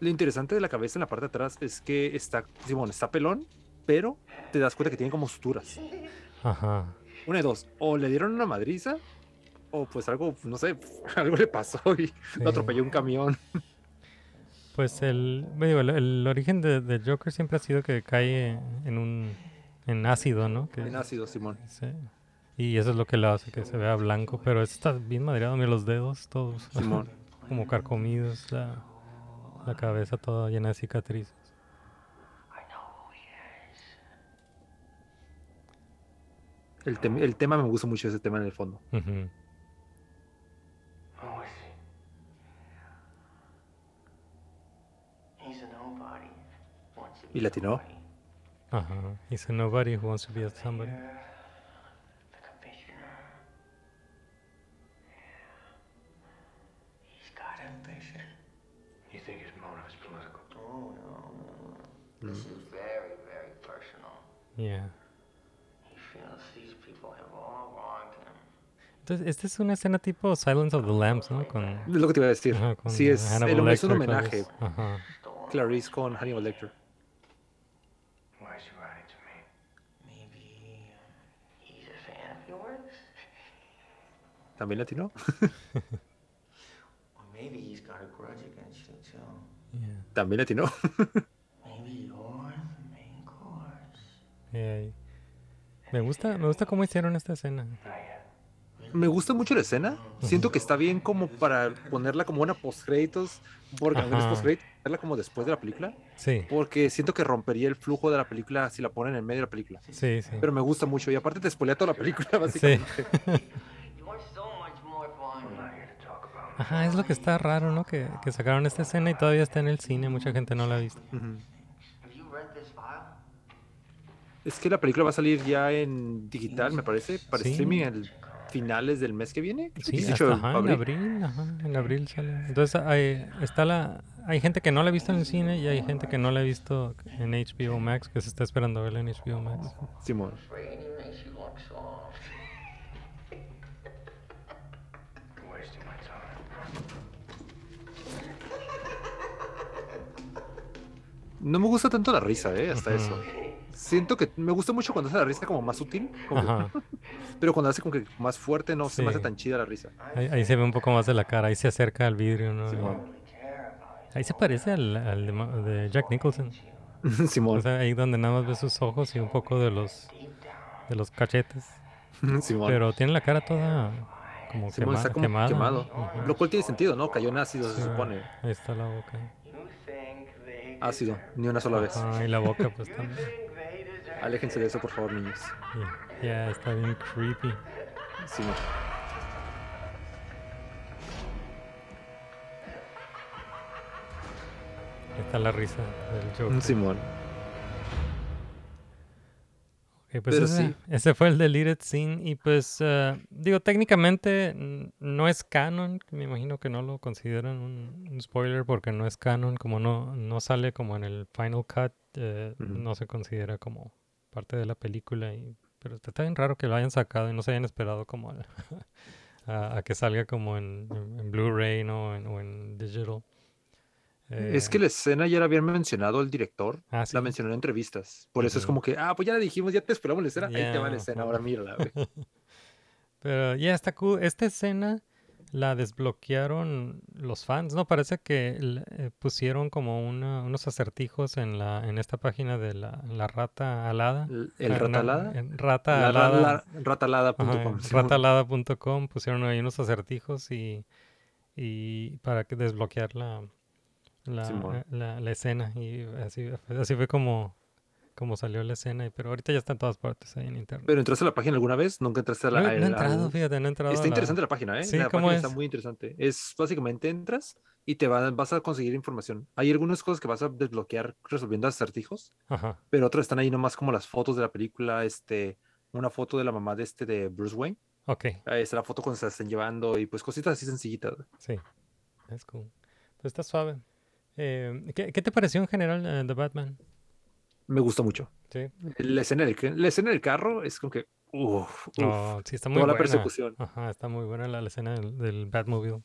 S7: Lo interesante de la cabeza en la parte de atrás es que está, Simón, está pelón, pero te das cuenta que tiene como suturas.
S6: Ajá.
S7: Una de dos, o le dieron una madriza, o pues algo, no sé, algo le pasó y
S6: Sí.
S7: lo atropelló un camión.
S6: Pues el, digo, el, el origen de, de Joker siempre ha sido que cae en un en ácido, ¿no? Que,
S7: En ácido, Simón.
S6: sí. Y eso es lo que le hace que se vea blanco, pero este está bien madreado, mira los dedos todos
S7: Simón.
S6: como carcomidos, la, la cabeza toda llena de cicatrices.
S7: El, tem- el tema me gusta mucho ese tema en el fondo.
S8: Oh, be
S7: ¿Y latino?
S6: Ajá. He's a nobody who wants to be a somebody.
S8: This is very, very personal.
S6: Yeah.
S8: He feels these people have all wronged him.
S6: Entonces, esta es una escena tipo Silence of the Lambs, ¿no? Con,
S7: Es lo que te iba a decir.
S6: ajá, con
S7: sí, es,
S6: Hannibal
S7: el, es un homenaje.
S6: Clarice. Ajá.
S7: Clarice con Hannibal Lecter.
S5: Why is he writing to me?
S8: Maybe he's a fan of yours?
S7: ¿También latino?
S8: Or maybe he's got a grudge against you, too.
S6: Yeah.
S7: ¿También latino?
S8: Maybe you're the main
S6: Me gusta, me gusta cómo hicieron esta escena.
S7: Me gusta mucho la escena. Siento que está bien como para ponerla como una post-créditos. Porque no es
S6: Ajá.
S7: post-créditos, ponerla como después de la película.
S6: Sí,
S7: Porque siento que rompería el flujo de la película si la ponen en medio de la película.
S6: sí, sí.
S7: Pero me gusta mucho. Y aparte te spoilea toda la película, básicamente.
S6: Ajá, es lo que está raro, ¿no? Que, que sacaron esta escena y todavía está en el cine, mucha gente no la ha visto.
S8: Have you read this file?
S7: Es que la película va a salir ya en digital, me parece, para
S6: Sí.
S7: streaming en finales del mes que viene.
S6: Sí,
S7: 18
S6: hasta,
S7: de
S6: ajá, en
S7: abril.
S6: ajá, en abril sale. Entonces hay, está la, hay gente que no la ha visto en el cine y hay gente que no la ha visto en HBO Max, que se está esperando verla en HBO Max.
S7: Simón. No me gusta tanto la risa, ¿eh? Hasta eso. Siento que me gusta mucho cuando hace la risa como más sutil, como que- pero cuando hace como que más fuerte no se me hace
S6: Sí.
S7: tan chida la risa.
S6: ahí, ahí se ve un poco más de la cara, ahí se acerca al vidrio, ¿no?
S7: Simón.
S6: Ahí se parece al, al de, de Jack Nicholson.
S7: Simón.
S6: O sea, ahí donde nada más ves sus ojos y un poco de los, de los cachetes.
S7: Simón.
S6: Pero tiene la cara toda como
S7: Simón
S6: quema-
S7: está como
S6: quemada.
S7: quemado. Lo cual tiene sentido, ¿no? Cayó en ácido, se
S6: Sí,
S7: supone.
S6: Ahí está la boca.
S7: Ácido, ni una sola vez.
S6: Ajá, y la boca pues también.
S7: Aléjense de eso, por favor, niños.
S6: Ya, ya está bien creepy.
S7: Sí.
S6: Está la risa del Joker.
S7: Simón.
S6: Ok, pues
S7: Pero
S6: ese,
S7: sí.
S6: ese fue el deleted scene y pues eh, digo técnicamente no es canon, me imagino que no lo consideran un, un spoiler porque no es canon, como no, no sale como en el final cut, eh, no se considera como parte de la película y pero está bien raro que lo hayan sacado y no se hayan esperado como a, a que salga como en, en- en Blu-ray ¿no? en- o en digital.
S7: Es
S6: Eh,
S7: que la escena ya la habían mencionado el director.
S6: ah, sí.
S7: La mencionó en entrevistas. Por eso es como que, ah, pues ya la dijimos, ya te esperamos la escena. Ahí te va la escena, ahora mírala.
S6: Pero ya está cool. Esta escena la desbloquearon los fans, ¿no? Parece que eh, pusieron como una- unos acertijos en la en esta página de la, la rata alada.
S7: El, el
S6: Ah, no,
S7: ratalada.
S6: en rata
S7: La,
S6: alada.
S7: la- ratalada.com. Simón.
S6: ratalada.com pusieron ahí unos acertijos y, y para que desbloquear la, la, eh, la, la escena. Y así, así fue como, como salió la escena. Pero ahorita ya está en todas partes ahí en internet.
S7: Pero entraste a la página alguna vez, nunca entraste a la.
S6: no, no he entrado,
S7: al-
S6: fíjate, no he entrado.
S7: Está
S6: la-
S7: interesante la página, ¿eh?
S6: Sí,
S7: la
S6: ¿cómo
S7: página está
S6: es?
S7: muy interesante. Es básicamente entras y te va- vas a conseguir información. Hay algunas cosas que vas a desbloquear resolviendo acertijos,
S6: Ajá.
S7: pero otras están ahí nomás como las fotos de la película, este, una foto de la mamá de este de Bruce Wayne.
S6: Ok.
S7: Ahí está la foto cuando se la están llevando y pues cositas así sencillitas.
S6: Sí, es cool. Pues está suave. Eh, ¿qué, qué te pareció en general eh, The Batman?
S7: Me gustó mucho.
S6: Sí.
S7: La escena del, la escena del carro es como que, uff,
S6: Oh, sí, está muy
S7: toda la
S6: buena.
S7: persecución.
S6: Ajá, está muy buena la, la escena del, del Batmobile.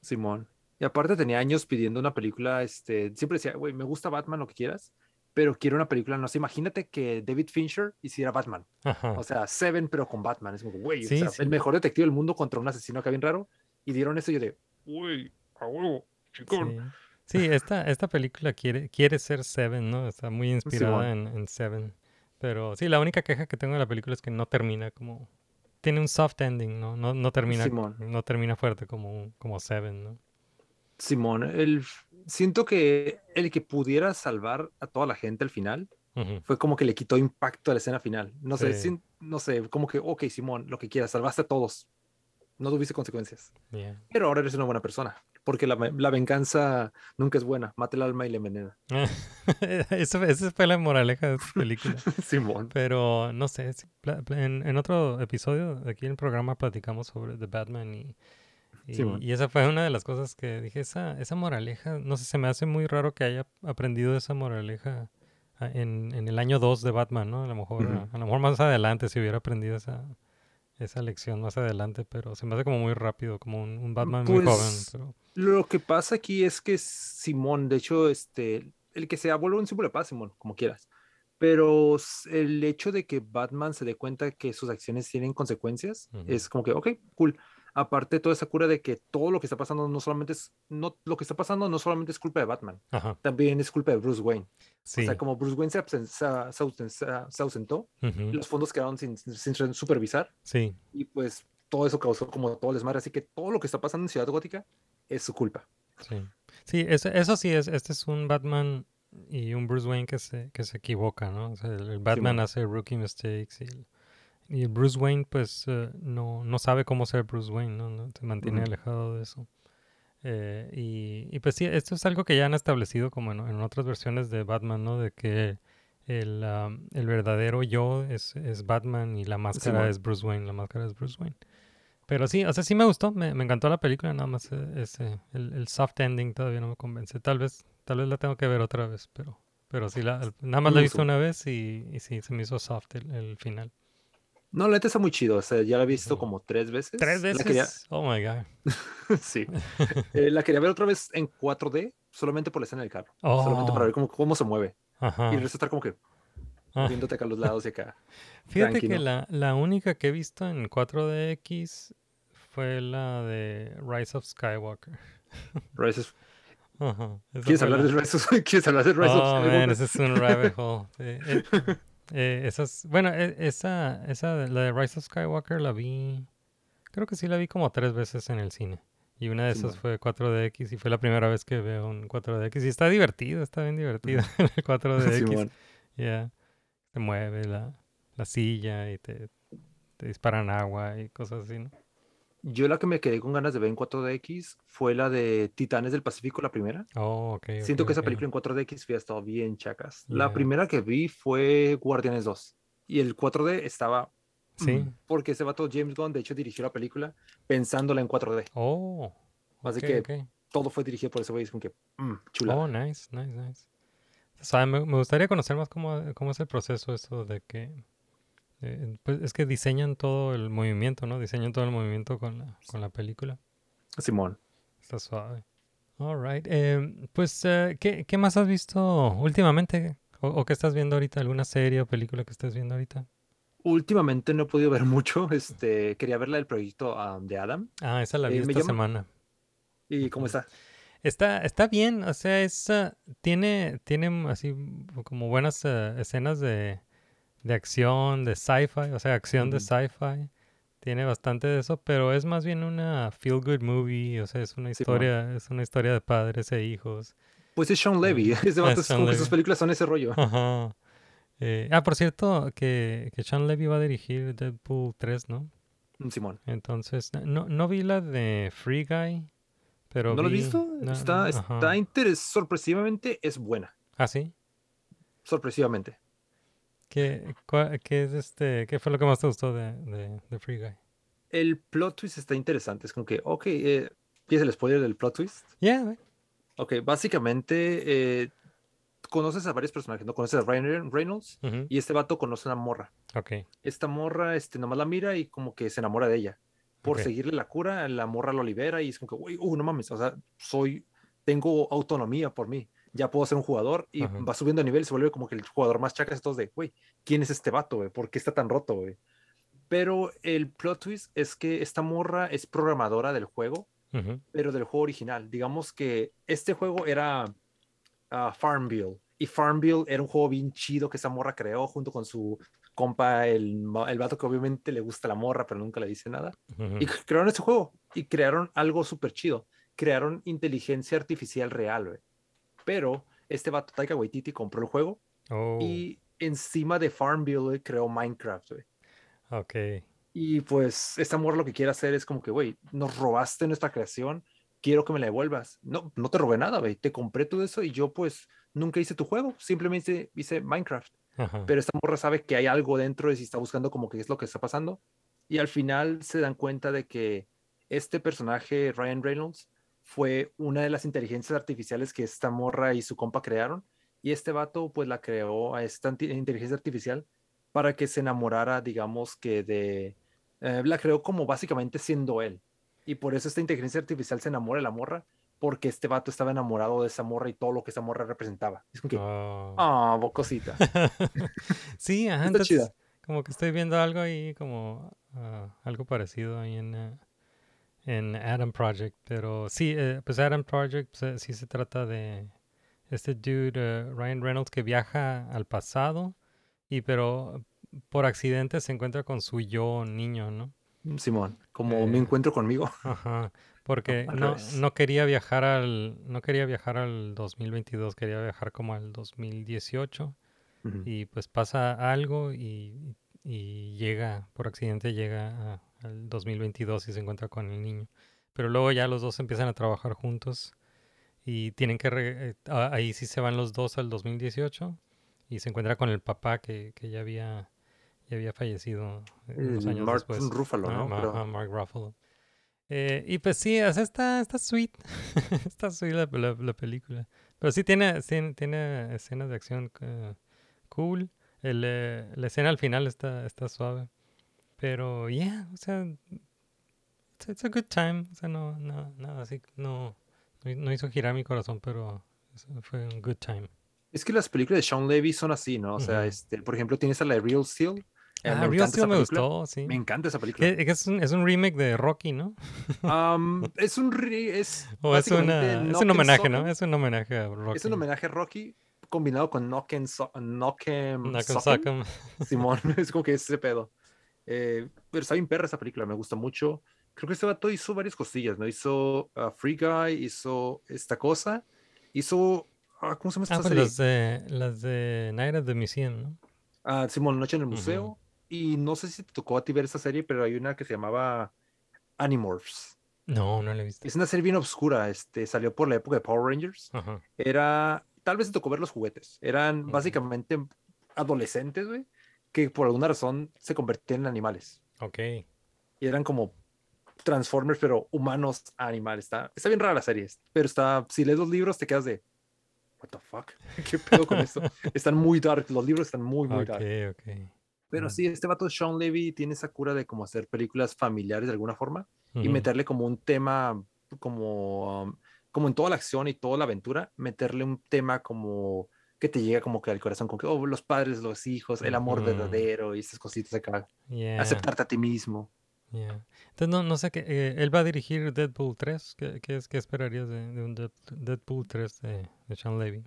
S7: Simón. Y aparte tenía años pidiendo una película, este, siempre decía, güey, me gusta Batman, lo que quieras, pero quiero una película, no sé, imagínate que David Fincher hiciera Batman.
S6: Ajá.
S7: O sea, Seven, pero con Batman. Es como, güey, o
S6: Sí,
S7: sea,
S6: sí.
S7: el mejor detective del mundo contra un asesino acá bien raro. Y dieron eso y yo de, güey, a huevo, chingón.
S6: Sí, esta, esta película quiere, quiere ser Seven, ¿no? Está muy inspirada en, en Seven. Pero sí, la única queja que tengo de la película es que no termina como... Tiene un soft ending, ¿no? No, no termina,
S7: Simón.
S6: no termina fuerte como, como Seven, ¿no?
S7: Simón, el, siento que el que pudiera salvar a toda la gente al final fue como que le quitó impacto a la escena final. No sé, sin- no sé, como que, ok, Simón, lo que quieras, salvaste a todos. No tuviste consecuencias.
S6: Yeah.
S7: Pero ahora eres una buena persona. Porque la, la venganza nunca es buena. Mata el alma y le envenena.
S6: Esa fue la moraleja de esta película.
S7: Simón.
S6: Pero no sé, en, en otro episodio aquí en el programa platicamos sobre The Batman y, y, esa fue una de las cosas que dije, esa, esa moraleja, no sé, se me hace muy raro que haya aprendido esa moraleja ah, en, en el año 2 de Batman, ¿no? A lo mejor, a lo mejor más adelante si hubiera aprendido esa, esa lección más adelante, pero se me hace como muy rápido, como un, un Batman muy joven.
S7: Pues,
S6: Pero,
S7: Lo que pasa aquí es que Simón, de hecho, este, el que sea vuelve un símbolo de paz, Simón, como quieras. Pero el hecho de que Batman se dé cuenta que sus acciones tienen consecuencias
S6: Ujú.
S7: es como que, ok, cool. Aparte, toda esa cura de que todo lo que está pasando no solamente es, no, lo que está pasando no solamente es culpa de Batman,
S6: ajá,
S7: también es culpa de Bruce Wayne.
S6: sí.
S7: O sea, como Bruce Wayne se, absen- se, se ausen- se- se ausentó, los fondos quedaron sin, sin supervisar
S6: sí,
S7: y pues todo eso causó como todo el desmadre. Así que todo lo que está pasando en Ciudad Gótica es su culpa.
S6: Sí, sí eso, eso sí, es, este es un Batman y un Bruce Wayne que se, que se equivoca, ¿no? O sea, el, Batman hace rookie mistakes y y Bruce Wayne pues eh, no, no sabe cómo ser Bruce Wayne, ¿no? No, Se mantiene alejado de eso. Eh, y, y pues sí, esto es algo que ya han establecido como en, en otras versiones de Batman, ¿no? De que el, am, el verdadero yo es, es Batman y la máscara es Bruce Wayne, la máscara es Bruce Wayne. Pero sí, o sea, sí me gustó, me, me encantó la película, nada más eh, ese, el, el soft ending todavía no me convence. Tal vez, tal vez la tengo que ver otra vez, pero, pero sí, la, nada más la he visto una vez y, y sí, se me hizo soft el, el final.
S7: No, la neta está muy chido. O sea, ya la he visto como tres veces.
S6: ¿Tres
S7: La
S6: veces?
S7: quería,
S6: Oh my God.
S7: sí. Eh, la quería ver otra vez en 4D, solamente por la escena del carro. Solamente para
S6: Oh,
S7: ver cómo, cómo se mueve.
S6: ajá.
S7: Y el resto estar como que
S6: Ah.
S7: moviéndote acá a los lados y acá.
S6: Fíjate que la, la única que he visto en 4DX fue la de Rise of Skywalker.
S7: Rise of-
S6: Ajá.
S7: ¿Quieres hablar
S6: la-
S7: de Rise of, ¿Quieres hablar de Rise of
S6: Oh, man,
S7: Skywalker?
S6: ese es un rabbit hole. Sí, eh, esas, bueno, eh, esa, esa, la de Rise of Skywalker la vi, creo que sí la vi como tres veces en el cine. Y una de esas
S7: Simón.
S6: fue 4DX y fue la primera vez que veo un 4DX. Y está divertido, está bien divertido el 4DX.
S7: Simón.
S6: Ya. Se mueve la, la silla y te, te disparan agua y cosas así, ¿no?
S7: Yo la que me quedé con ganas de ver en 4DX fue la de Titanes del Pacífico, la primera.
S6: Oh, ok.
S7: Siento
S6: ok,
S7: que esa película en 4DX había estado bien chacas. La
S6: Ya.
S7: primera que vi fue Guardianes 2. Y el 4D estaba...
S6: Sí.
S7: mm, Porque ese vato James Gunn, de hecho, dirigió la película pensándola en 4D.
S6: Oh.
S7: Así que todo fue dirigido por ese güey. Es como que... mm, chula.
S6: Oh, nice, nice, nice. O sea, me, me gustaría conocer más cómo, cómo es el proceso eso de que... eh, pues es que diseñan todo el movimiento, ¿no? Diseñan todo el movimiento con la, con la película.
S7: Simón.
S6: Está suave. Alright. Eh, pues, eh, ¿qué, qué más has visto últimamente? O, o qué estás viendo ahorita? ¿Alguna serie o película que estés viendo ahorita?
S7: Últimamente no he podido ver mucho. Este, quería ver la del proyecto ah, de Adam.
S6: Ah, esa la vi
S7: Eh, me
S6: esta semana.
S7: ¿Y cómo está?
S6: Está, está bien, o sea, es, ah, tiene, tiene así como buenas escenas de, de acción, de sci-fi, o sea, acción de sci-fi. Tiene bastante de eso, pero es más bien una feel good movie, o sea, es una historia, es una historia de padres e hijos.
S7: Pues es Sean Levy.
S6: Ah,
S7: vato
S6: es
S7: es
S6: Sean
S7: como que sus
S6: Levy.
S7: películas son ese rollo.
S6: Ajá. Eh, ah, por cierto, que, que Sean Levy va a dirigir Deadpool 3, ¿no?
S7: Mm, Simón.
S6: Entonces, no, no vi la de Free Guy, pero
S7: ¿No lo has
S6: vi-
S7: visto?
S6: no,
S7: está
S6: no,
S7: está
S6: ajá.
S7: interes- sorpresivamente es buena.
S6: Ah, sí.
S7: Sorpresivamente.
S6: ¿Qué, cua- qué es este, ¿Qué fue lo que más te gustó de, de, de Free Guy?
S7: El plot twist está interesante. Es como que, ok, eh, ¿quieres el spoiler del plot twist?
S6: Yeah.
S7: Ok, básicamente eh, conoces a varios personajes, ¿no? Conoces a Ryan Reynolds
S6: Ujú,
S7: y este vato conoce a una morra.
S6: Ok.
S7: Esta morra, este, nomás la mira y como que se enamora de ella. Por
S6: Ok.
S7: seguirle la cura, la morra lo libera y es como que, güey, uh, no mames, o sea, soy, tengo autonomía por mí. Ya puedo ser un jugador y
S6: Ajá.
S7: va subiendo de nivel y se vuelve como que el jugador más chacas. Todos de, güey, ¿quién es este vato, güey? ¿Por qué está tan roto? Pero el plot twist es que esta morra es programadora del juego pero del juego original. Digamos que este juego era ah, Farmville. Y Farmville era un juego bien chido que esa morra creó junto con su compa, el, el vato que obviamente le gusta la morra, pero nunca le dice nada. Y crearon ese juego y crearon algo súper chido. Crearon inteligencia artificial real, güey. Pero este vato, Taika Waititi, compró el juego
S6: Oh,
S7: y encima de Farmville creó Minecraft, güey.
S6: ok.
S7: Y pues esta morra lo que quiere hacer es como que, güey, nos robaste nuestra creación, quiero que me la devuelvas. No, no te robé nada, güey, te compré todo eso y yo pues nunca hice tu juego, simplemente hice Minecraft.
S6: Ajá.
S7: Pero esta morra sabe que hay algo dentro y si está buscando como que es lo que está pasando. Y al final se dan cuenta de que este personaje, Ryan Reynolds, fue una de las inteligencias artificiales que esta morra y su compa crearon. Y este vato pues la creó a esta inteligencia artificial para que se enamorara, digamos que de... eh, la creó como básicamente siendo él. Y por eso esta inteligencia artificial se enamora de la morra, porque este vato estaba enamorado de esa morra y todo lo que esa morra representaba. Es como que,
S6: Oh.
S7: ah, bocosita.
S6: sí, ajá.
S7: Está
S6: entonces,
S7: chida.
S6: como que estoy viendo algo ahí, como ah, algo parecido ahí en, eh, en Adam Project. Pero sí, eh, pues Adam Project pues, eh, sí se trata de este dude, eh, Ryan Reynolds, que viaja al pasado, y pero por accidente se encuentra con su yo niño, ¿no?
S7: Simón, como
S6: Eh,
S7: me encuentro conmigo.
S6: Ajá, porque no, no quería viajar al, no quería viajar al 2022, quería viajar como al 2018
S7: Ujú.
S6: y pues pasa algo y, y llega, por accidente llega a- al 2022 y se encuentra con el niño. Pero luego ya los dos empiezan a trabajar juntos y tienen que, re- eh, ahí sí se van los dos al 2018 y se encuentra con el papá que, que ya había, ya había fallecido eh, unos años
S7: Mark
S6: después.
S7: Ruffalo,
S6: Ah,
S7: ¿no?
S6: ma-
S7: Creo.
S6: ajá, Mark Ruffalo. Eh, y pues sí, o sea, está, está sweet. está sweet la, la- la película. Pero sí tiene, tiene, tiene escenas de acción cool. El, eh, la escena al final está, está suave. Pero, yeah, o sea, it's, it's a good time. O sea, no, no, nada así, no, no, no hizo girar mi corazón, pero es- fue un good time.
S7: Es que las películas de Sean Levy son así, ¿no? O sea, este, por ejemplo, tienes a la de Real Steel. eh,
S6: Ah,
S7: me
S6: Real
S7: encanta
S6: Steel me gustó, sí.
S7: Me encanta esa película.
S6: Que es, un, es un remake de Rocky, ¿no?
S7: Am, es un re- es,
S6: O es, una, es un homenaje, ¿no? Es un homenaje a Rocky.
S7: Es un homenaje a Rocky combinado con Knock 'em So- Knock 'em
S6: Knock
S7: Sock'em.
S6: Sock'em.
S7: Simón, es como que es ese pedo. Eh, pero está bien perra esa película, me gusta mucho. Creo que este vato hizo varias cosillas, ¿no? Hizo ah, Free Guy, hizo esta cosa, hizo. ah, ¿Cómo se llama esta
S6: Ah, pues
S7: serie?
S6: las de, las de Night at the Museum, ¿no?
S7: Ah, Simón, Noche en el. Museo. y no sé si te tocó a ti ver esa serie, pero hay una que se llamaba Animorphs.
S6: No, no la he visto.
S7: Es una serie bien oscura, este, salió por la época de Power Rangers.
S6: Ajá.
S7: Era, tal vez te tocó ver los juguetes. Eran básicamente adolescentes, güey, que por alguna razón se convertían en animales.
S6: Ok.
S7: Y eran como Transformers, pero humanos a animales. Está, está bien rara la serie, pero está, si lees los libros te quedas de, what the fuck, ¿qué pedo con esto? Están muy dark, los libros están muy, muy
S6: Ok,
S7: dark.
S6: ok.
S7: Pero
S6: Mm.
S7: sí, este vato Sean Levy tiene esa cura de como hacer películas familiares de alguna forma y
S6: Ujú.
S7: meterle como un tema, como, um, como en toda la acción y toda la aventura, meterle un tema como que te llega como que al corazón, como que, oh, los padres, los hijos, el amor verdadero y esas cositas acá.
S6: Yeah,
S7: Aceptarte a ti mismo.
S6: yeah. Entonces, no, no sé qué. eh, él va a dirigir Deadpool 3. ¿Qué, qué es, qué esperarías de, de un Dead- Deadpool 3 de, de Sean Levy?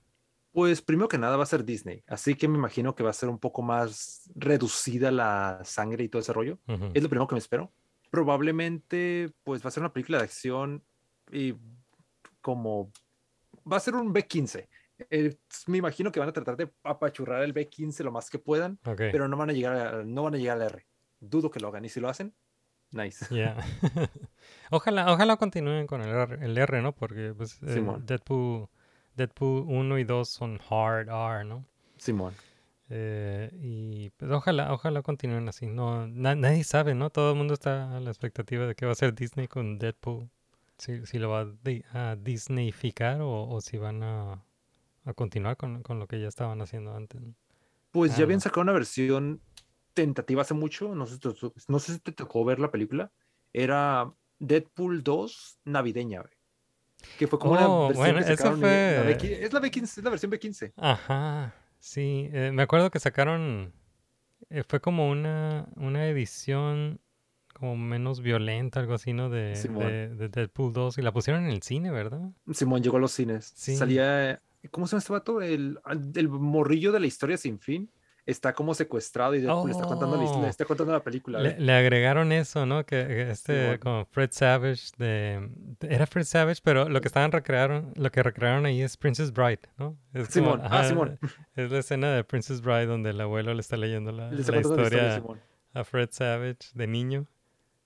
S7: Pues primero que nada va a ser Disney, así que me imagino que va a ser un poco más reducida la sangre y todo ese rollo. Es lo primero que me espero. Probablemente, pues va a ser una película de acción y como va a ser un B15. Eh, me imagino que van a tratar de apachurrar el B15 lo más que puedan, pero no van a llegar a, no van a llegar al R. Dudo que lo hagan y si lo hacen, nice.
S6: Yeah. ojalá, ojalá continúen con el R, el R, ¿no? Porque pues, eh. Deadpool, Deadpool 1 y 2 son hard R, ¿no?
S7: Simón.
S6: Eh, y pues ojalá, ojalá continúen así. No, na- nadie sabe, ¿no? Todo el mundo está a la expectativa de qué va a hacer Disney con Deadpool. Si, si lo va a, di- a Disneyficar o, o si van a, a continuar con, con lo que ya estaban haciendo antes. ¿no?
S7: Pues
S6: Ah,
S7: ya habían
S6: no.
S7: sacado una versión tentativa hace mucho, no sé, si te- no sé si te tocó ver la película. Era Deadpool 2 navideña, güey. Que fue como
S6: Oh,
S7: una versión
S6: bueno,
S7: que sacaron. la
S6: fue-
S7: B15 es la B15, es la versión B15.
S6: Ajá, sí. eh, me acuerdo que sacaron, eh, fue como una, una edición como menos violenta, algo así, ¿no? De, de Deadpool 2 y la pusieron en el cine, ¿verdad?
S7: Simón llegó a los cines.
S6: Sí.
S7: Salía, ¿cómo se llama este vato? El, el morrillo de la historia sin fin. Está como secuestrado y Deadpool está contando la, his-
S6: Oh.
S7: le está contando la película.
S6: Le, agregaron eso, ¿no? Que que este,
S7: Simón.
S6: como Fred Savage de, Era Fred Savage, pero lo que estaban recrearon, lo que recrearon ahí es Princess Bride, ¿no? Es como-
S7: Simón, ah, Simón.
S6: Es la escena de Princess Bride donde el abuelo le está leyendo la,
S7: Le está
S6: la historia
S7: Simón.
S6: a Fred Savage de niño.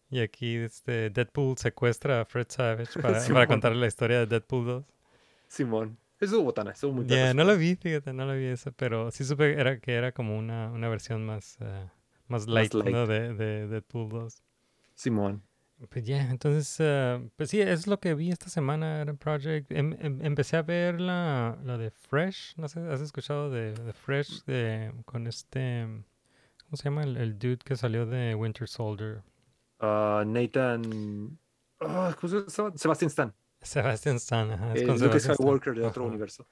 S6: Y aquí este Deadpool secuestra a Fred Savage para, para contarle la historia de Deadpool 2.
S7: Simón. Eso botana, estuvo muy
S6: Ya,
S7: perro,
S6: no
S7: eso.
S6: lo vi, fíjate, no lo vi eso, pero sí supe era, que era como una, una versión más, eh, más light, ¿no?
S7: light.
S6: de, de Deadpool 2.
S7: Simón.
S6: Pues ya, entonces, eh, pues sí, es lo que vi esta semana, Adam Project. Em- em- empecé a ver la, la de Fresh, no sé, ¿has escuchado de, de Fresh de, con este, ¿cómo se llama? El, el dude que salió de Winter Soldier.
S7: Ah, Nathan. ah, ¿cómo se llama? Sebastian Stan.
S6: Sebastian Stan, ajá, es
S7: el
S6: con
S7: Luke
S6: Sebastian Stan.
S7: Skywalker de otro
S6: Ajá.
S7: universo.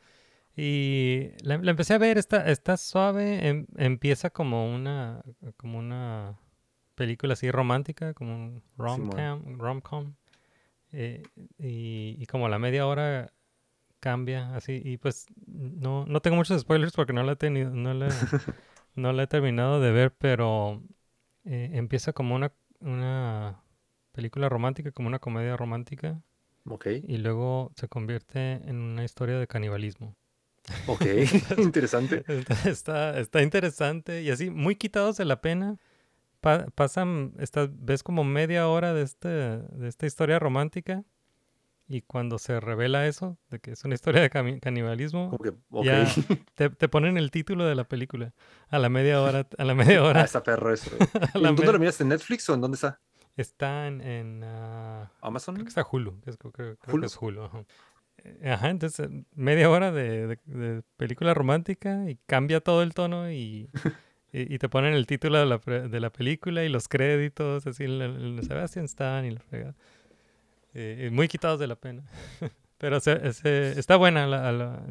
S6: Y la, la empecé a ver, está, está suave, em- empieza como una, como una película así romántica, como un rom-com, rom-com, eh, y, y como a la media hora cambia así, y pues no, no tengo muchos spoilers porque no la he tenido, no la, no la he terminado de ver, pero eh, empieza como una, una película romántica, como una comedia romántica,
S7: Ok,
S6: y luego se convierte en una historia de canibalismo.
S7: ok, interesante.
S6: Está, está, está interesante y así, muy quitados de la pena. Pa- pasan, esta, ves como media hora de, este, de esta historia romántica y cuando se revela eso, de que es una historia de canibalismo, ya te, te ponen el título de la película a la media hora. A la media
S7: Ah,
S6: hora
S7: está perro eso.
S6: a
S7: ¿Y
S6: la
S7: ¿En dónde lo miras? ¿En Netflix o en dónde está?
S6: Está en, en, ah,
S7: ¿Amazon?
S6: Creo que está Hulu. es- creo, creo que
S7: ¿Hulu?
S6: es Hulu. Ajá. Eh, Ajá, entonces eh, media hora de, de- de película romántica y cambia todo el tono y, y, y te ponen el título de la, de la película y los créditos, así el, el- Sebastian Stan y la fregada. Eh, muy quitados de la pena. Pero se- se- está buena, la, la-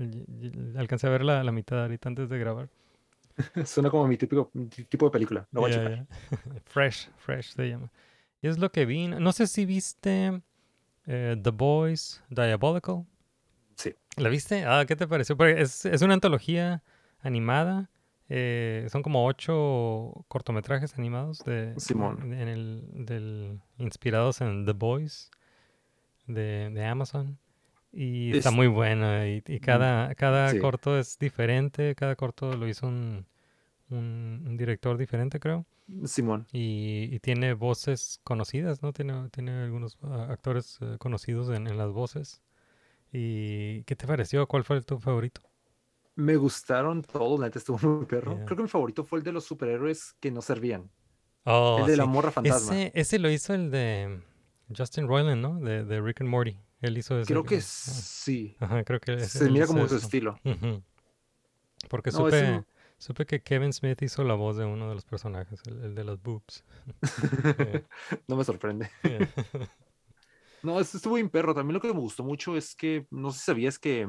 S6: alcancé a ver la, mitad ahorita antes de grabar.
S7: Suena como mi típico tipo de película. Lo voy a
S6: ya. fresh, Fresh se llama. Y es lo que vi. No sé si viste eh, The Boys Diabolical.
S7: Sí.
S6: ¿La viste? Ah, ¿qué te pareció? Porque es, es una antología animada. eh, son como ocho cortometrajes animados de,
S7: Simón.
S6: en el, del, inspirados en The Boys de, de Amazon. Y está
S7: Es-
S6: muy buena. Y, y cada, cada
S7: sí.
S6: corto es diferente. Cada corto lo hizo un, un, un director diferente, creo.
S7: Simón.
S6: Y, y tiene voces conocidas, ¿no? Tiene, tiene algunos ah, actores eh, conocidos en, en las voces. ¿Y qué te pareció? ¿Cuál fue tu favorito?
S7: Me gustaron todos, la neta estuvo muy perro.
S6: Yeah.
S7: Creo que mi favorito fue el de los superhéroes que no servían.
S6: Oh,
S7: el de la morra fantasma.
S6: Ese, ese lo hizo el de Justin Roiland, ¿no? De, de Rick and Morty. Él hizo ese.
S7: Creo que
S6: ah,
S7: sí.
S6: Ajá, creo que
S7: Se mira como su estilo.
S6: Porque
S7: No,
S6: supe. Supe que Kevin Smith hizo la voz de uno de los personajes, el, el de los boobs.
S7: No me sorprende.
S6: yeah.
S7: No, es- estuvo bien perro. También lo que me gustó mucho es que, no sé si sabías que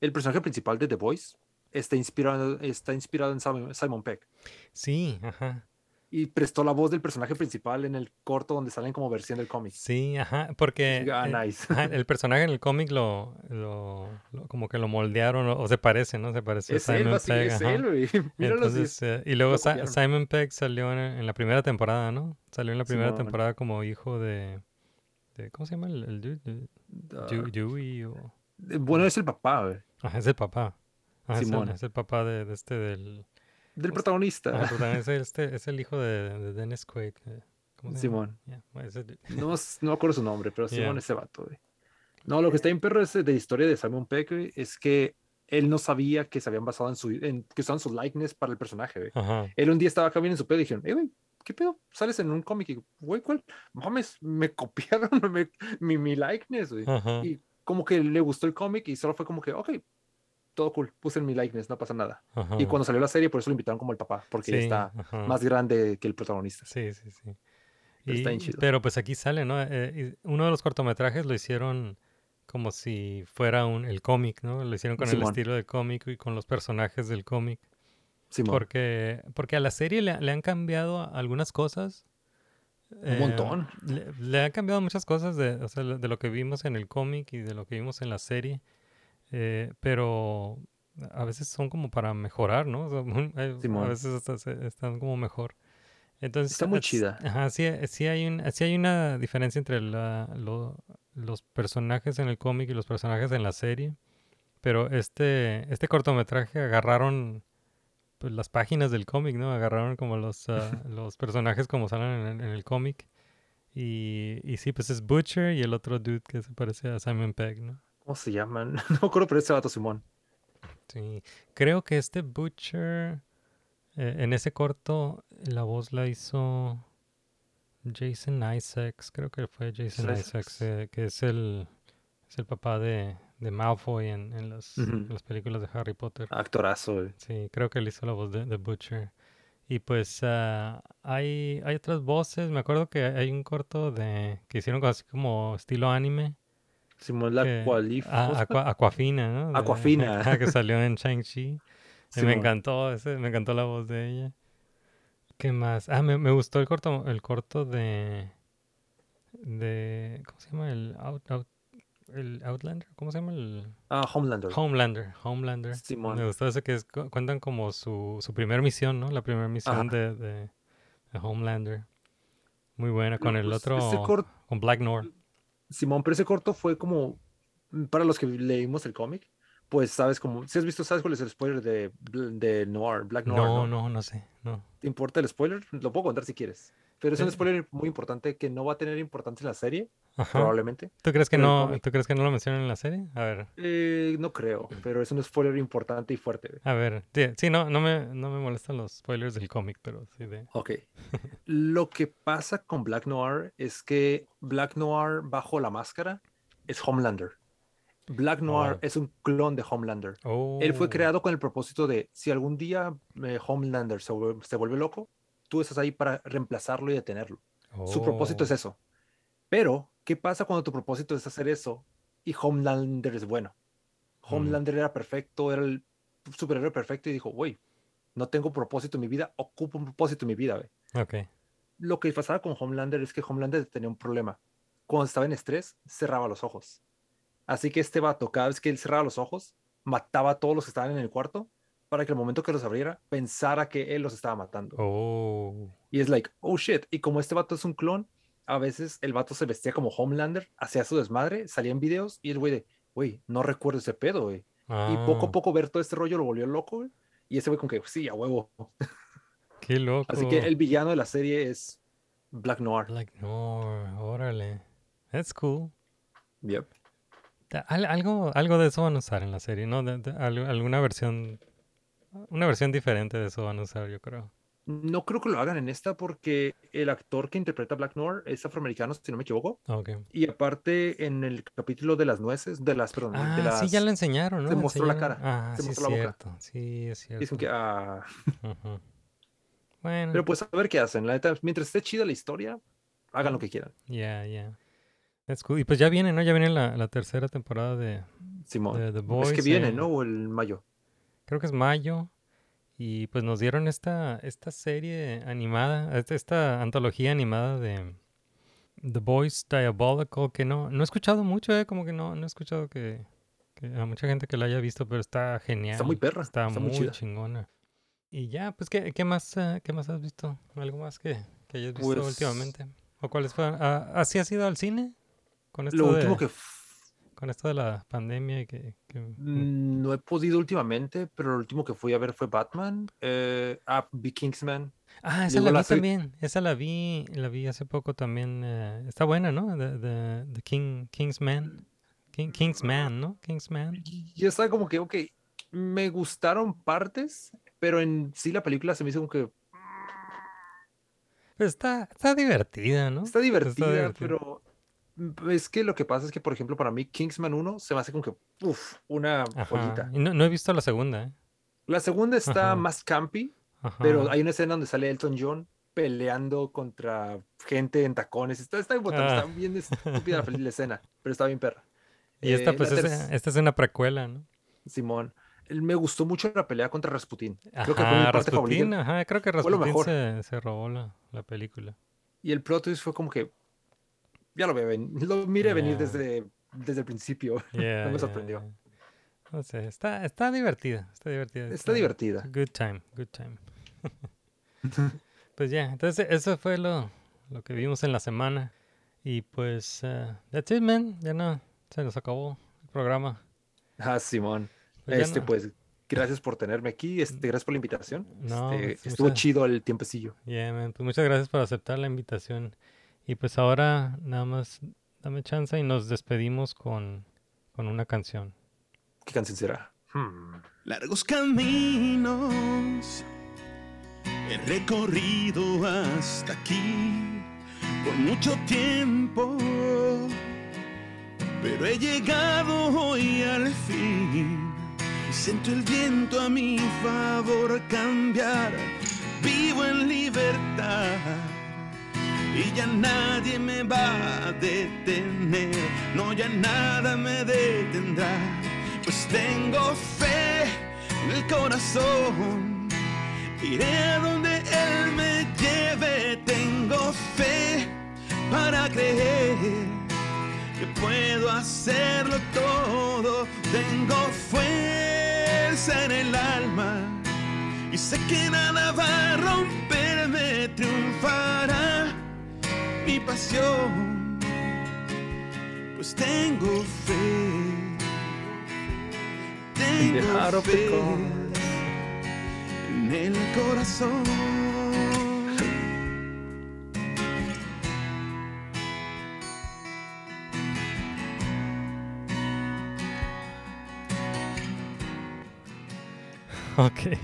S7: el personaje principal de The Voice está inspirado, está inspirado en Simon, Simon Peck.
S6: Sí, ajá.
S7: Y prestó la voz del personaje principal en el corto donde salen como versión del cómic.
S6: Sí, ajá, porque
S7: Ah, nice.
S6: ajá, el personaje en el cómic lo, lo, lo- como que lo moldearon o, o se parece, ¿no? Se parece a
S7: Es él,
S6: Simon
S7: así,
S6: Pegg,
S7: es él, güey. Míralo así.
S6: Entonces, eh, y luego. Simon Pegg salió en, en la primera temporada, ¿no? Salió en la primera
S7: Simón.
S6: temporada como hijo de, de- ¿cómo se llama el, el dude? De-
S7: Ah,
S6: Dewey- Dewey o...
S7: bueno, es el papá, güey,
S6: Ajá, es el papá. Ajá, es el-
S7: Simón.
S6: Es, el, papá de, de este del...
S7: del protagonista.
S6: ajá, el protagonista, este, es el hijo de, de Dennis Quaid. eh, ¿Cómo se llama?
S7: Simón.
S6: Yeah.
S7: No, no me acuerdo su nombre, pero Simón
S6: Yeah.
S7: ese vato, güey. No, lo que está bien perro es de la historia de Simon Peck, güey, es que él no sabía que se habían basado en su, en, que usaban su likeness para el personaje, güey.
S6: Ajá.
S7: Él un día estaba acá bien en su pedo y dijeron, eh, güey, ¿qué pedo? Sales en un cómic y, güey, ¿cuál? Mames, me copiaron me- mi, mi likeness, güey.
S6: Ajá.
S7: Y como que le gustó el cómic y solo fue como que, ok, todo cool, puse en mi likeness, no pasa nada.
S6: ajá.
S7: Y cuando salió la serie, por eso lo invitaron como el papá, porque
S6: Sí,
S7: está
S6: ajá.
S7: más grande que el protagonista.
S6: Sí, sí, sí.
S7: Pero está
S6: Y-
S7: bien chido.
S6: pero pues aquí sale, ¿no? Eh, uno de los cortometrajes lo hicieron como si fuera un, el cómic, ¿no? Lo hicieron con el estilo del cómic y con los personajes del cómic.
S7: Simón.
S6: Porque, porque a la serie le, le han cambiado algunas cosas.
S7: Un montón.
S6: Le, le han cambiado muchas cosas de, o sea, de lo que vimos en el cómic y de lo que vimos en la serie. Eh, pero a veces son como para mejorar, ¿no? Eh, a veces hasta se- están como mejor. Entonces,
S7: Está muy
S6: es-
S7: chida.
S6: Ajá, sí, eh, sí hay, un, sí hay una diferencia entre la- lo- los personajes en el cómic y los personajes en la serie. Pero este, este cortometraje agarraron pues, las páginas del cómic, ¿no? Agarraron como los, ah, los personajes como salen en, en el cómic. Y, y sí, pues es Butcher y el otro dude que se parece a Simon Pegg, ¿no?
S7: ¿Cómo se llaman? No me acuerdo, pero ese vato Simón.
S6: Sí. Creo que este Butcher, eh, en ese corto, la voz la hizo Jason Isaacs. Creo que fue Jason Isaacs,
S7: Isaacs.
S6: eh, que es el, es el papá de, de Malfoy en, en las, las películas de Harry Potter.
S7: Actorazo.
S6: Sí, creo que él hizo la voz de, de Butcher. Y pues ah, hay, hay otras voces. Me acuerdo que hay un corto de que hicieron así como estilo anime.
S7: Simón la
S6: que- ah,
S7: ¿cómo se
S6: Aqua- Aquafina, ¿no? De-
S7: Aquafina.
S6: ajá, que salió en Shang-Chi. Me encantó, ese, me encantó la voz de ella. ¿Qué más? Ah, me, me gustó el corto, el corto de, de, ¿cómo se llama? El, Out- Out- el Outlander, ¿cómo se llama? El
S7: Ah, Homelander.
S6: Homelander, Homelander.
S7: Simón.
S6: Me gustó ese que es, cuentan como su, su primera misión, ¿no? La primera misión de, de, de Homelander. Muy buena, con el
S7: pues,
S6: otro,
S7: ese cor-
S6: con Black Noir.
S7: Simón, pero ese corto fue como, mm, para los que leímos el cómic, pues sabes como, si has visto, sabes cuál es el spoiler de, de Noir, Black Noir,
S6: No,
S7: ¿no?
S6: no, no sé, no.
S7: ¿Te importa el spoiler? Lo puedo contar si quieres. Pero es un spoiler muy importante que no va a tener importancia en la serie,
S6: Ajá.
S7: probablemente.
S6: ¿Tú crees que no, tú crees que no lo mencionan en la serie? A ver,
S7: Eh, no creo, pero es un spoiler importante y fuerte.
S6: a ver. Sí, sí, no, no me, no me molestan los spoilers del cómic, pero sí de.
S7: Ok. Lo que pasa con Black Noir es que Black Noir bajo la máscara es Homelander. Black Noir
S6: Oh.
S7: es un clon de Homelander.
S6: Oh.
S7: Él fue creado con el propósito de, si algún día eh, Homelander se se vuelve loco, tú estás ahí para reemplazarlo y detenerlo. Su propósito es
S6: Oh.
S7: eso. Pero, ¿qué pasa cuando tu propósito es hacer eso y Homelander es bueno?
S6: Mm.
S7: Homelander era perfecto, era el superhéroe perfecto y dijo, güey, no tengo propósito en mi vida, ocupo un propósito en mi vida, güey.
S6: Ok.
S7: Lo que pasaba con Homelander es que Homelander tenía un problema. Cuando estaba en estrés, cerraba los ojos. Así que este vato, cada vez que él cerraba los ojos, mataba a todos los que estaban en el cuarto para que el momento que los abriera, pensara que él los estaba matando.
S6: Oh.
S7: Y es like, oh shit. Y como este vato es un clon, a veces el vato se vestía como Homelander, hacía su desmadre, salía en videos y el güey de, güey, no recuerdo ese pedo, güey. Y poco a
S6: Ah.
S7: poco ver todo este rollo lo volvió loco, güey. Y ese güey con que, sí, a huevo.
S6: Qué loco.
S7: Así que el villano de la serie es Black Noir.
S6: Black Noir, órale. That's cool.
S7: Yep.
S6: Al- algo, algo de eso van a usar en la serie, ¿no? De- de- al- alguna versión, una versión diferente de eso van a usar, yo creo.
S7: No creo que lo hagan en esta porque el actor que interpreta a Black Noir es afroamericano, si no me equivoco.
S6: Ok.
S7: Y aparte, en el capítulo de las nueces, de las, perdón, de
S6: Ah,
S7: las...
S6: sí, ya lo enseñaron, ¿no?
S7: se mostró la cara,
S6: Ah,
S7: se
S6: sí, es
S7: mostró la boca.
S6: cierto. Sí, es cierto.
S7: Dicen que, ah.
S6: Bueno,
S7: Pero pues a ver qué hacen. La neta, mientras esté chida la historia, hagan lo que quieran.
S6: ya, ya. That's cool. Y pues ya viene, ¿no? Ya viene la, la tercera temporada de,
S7: Simón.
S6: de The
S7: es
S6: Boys.
S7: que viene,
S6: en-
S7: ¿no? O el mayo.
S6: Creo que es mayo. Y pues nos dieron esta, esta serie animada, esta, esta antología animada de The Boys Diabolical, que no, no he escuchado mucho, ¿eh? Como que no, no he escuchado que, que a mucha gente que la haya visto, pero está genial.
S7: muy perra,
S6: Está,
S7: está muy
S6: chingona. Y ya, pues, ¿qué, qué más, eh, ¿qué más has visto? ¿Algo más que, que hayas visto
S7: Pues-
S6: últimamente? ¿O cuáles fueron? Ah, ¿Así has ido al cine? Con esto,
S7: Lo
S6: de,
S7: último que
S6: con esto de la pandemia que... que-
S7: mm, no he podido últimamente, pero lo último que fui a ver fue Batman. Eh, ah, vi Kingsman.
S6: Ah, esa la vi
S7: la
S6: también. Esa la vi, la vi hace poco también. eh, está buena, ¿no? De, de, de King, Kingsman. King, Kingsman, ¿no? Kingsman.
S7: Y yo estaba como que, ok, me gustaron partes, pero en sí la película se me hizo como que
S6: Pues está, está divertida, ¿no?
S7: está divertida,
S6: divertida.
S7: pero es que lo que pasa es que, por ejemplo, para mí Kingsman 1 se me hace como que, uff, una
S6: Ajá.
S7: joyita.
S6: No, no he visto la segunda, ¿eh?
S7: La segunda está
S6: Ajá.
S7: más campy,
S6: Ajá.
S7: pero hay una escena donde sale Elton John peleando contra gente en tacones. Está, está, bien
S6: Ah.
S7: está bien estúpida la, escena, pero está bien perra.
S6: Y esta,
S7: Eh,
S6: pues, es, esta es una precuela, ¿no?
S7: Simón. Me gustó mucho la pelea contra Rasputín. Creo que fue mi parte
S6: Rasputín,
S7: favorita.
S6: ajá, creo que
S7: mejor.
S6: se, se robó la, la película.
S7: Y el plot twist fue como que ya lo, ve ven- lo miré venir desde, desde el principio.
S6: Yeah,
S7: no me
S6: yeah,
S7: sorprendió.
S6: yeah. No sé, está, está divertida, está divertida.
S7: Está divertida.
S6: Good time, good time. pues ya, entonces eso fue lo, lo que vimos en la semana. Y pues, uh, that's it, man. Ya no, se nos acabó el programa.
S7: Ah, Simón.
S6: Pues
S7: este,
S6: no-
S7: pues, gracias por tenerme aquí. Este, gracias por la invitación.
S6: No,
S7: Este,
S6: pues,
S7: estuvo
S6: muchas-
S7: chido el tiempecillo.
S6: Yeah, man. Pues muchas gracias por aceptar la invitación. Y pues ahora nada más dame chance y nos despedimos con, con una canción.
S7: ¿Qué canción será? Hmm.
S9: Largos caminos he recorrido hasta aquí por mucho tiempo, pero he llegado hoy al fin y siento el viento a mi favor cambiar. Vivo en libertad y ya nadie me va a detener, no ya nada me detendrá, pues tengo fe en el corazón, iré a donde Él me lleve, tengo fe para creer que puedo hacerlo todo, tengo fuerza en el alma. Y sé que nada va a romperme, triunfará mi pasión, pues tengo fe, tengo fe en el corazón.
S6: Ok.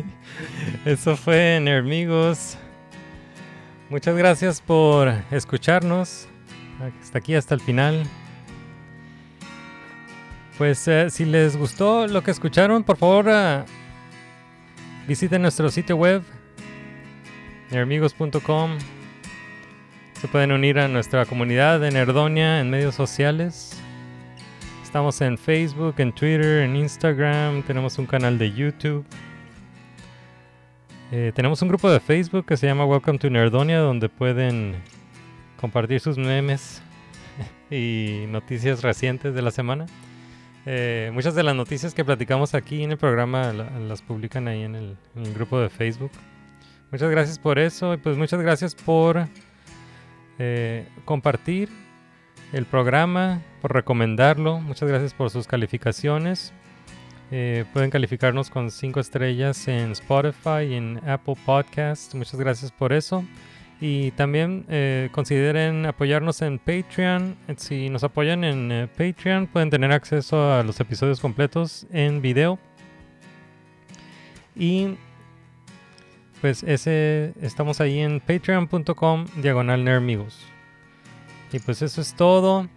S6: Eso fue Nermigos. Muchas gracias por escucharnos hasta aquí, hasta el final. Pues eh, si les gustó lo que escucharon, por favor ah, visiten nuestro sitio web nermigos.com. Se pueden unir a nuestra comunidad de Nerdonia en medios sociales. Estamos en Facebook, en Twitter, en Instagram. Tenemos un canal de YouTube. Eh, tenemos un grupo de Facebook que se llama Welcome to Nerdonia, donde pueden compartir sus memes y noticias recientes de la semana. Eh, muchas de las noticias que platicamos aquí en el programa la- las publican ahí en el, en el grupo de Facebook. Muchas gracias por eso y pues muchas gracias por eh, compartir el programa, por recomendarlo. Muchas gracias por sus calificaciones. Eh, pueden calificarnos con 5 estrellas en Spotify y en Apple Podcast. Muchas gracias por eso. Y también eh, consideren apoyarnos en Patreon. Si nos apoyan en eh, Patreon pueden tener acceso a los episodios completos en video. Y pues ese estamos ahí en patreon.com diagonal. Y pues eso es todo.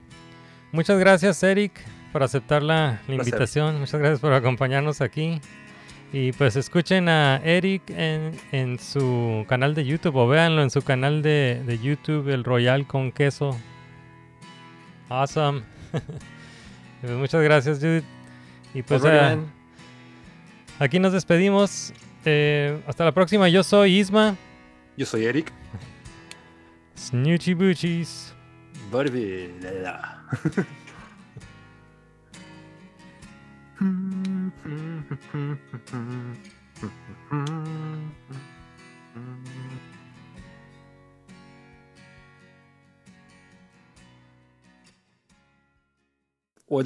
S6: Muchas gracias Eric por aceptar la, invitación. Muchas gracias por acompañarnos aquí. Y pues escuchen a Eric en, en su canal de YouTube o véanlo en su canal de, de YouTube, el Royal con queso. Awesome. Pues muchas gracias, Jude. Y pues ah,
S7: man.
S6: aquí nos despedimos. Eh, hasta la próxima. Yo soy Isma.
S7: Yo soy Eric.
S6: Snoochie Boochies.
S7: Barbie. la, la. O es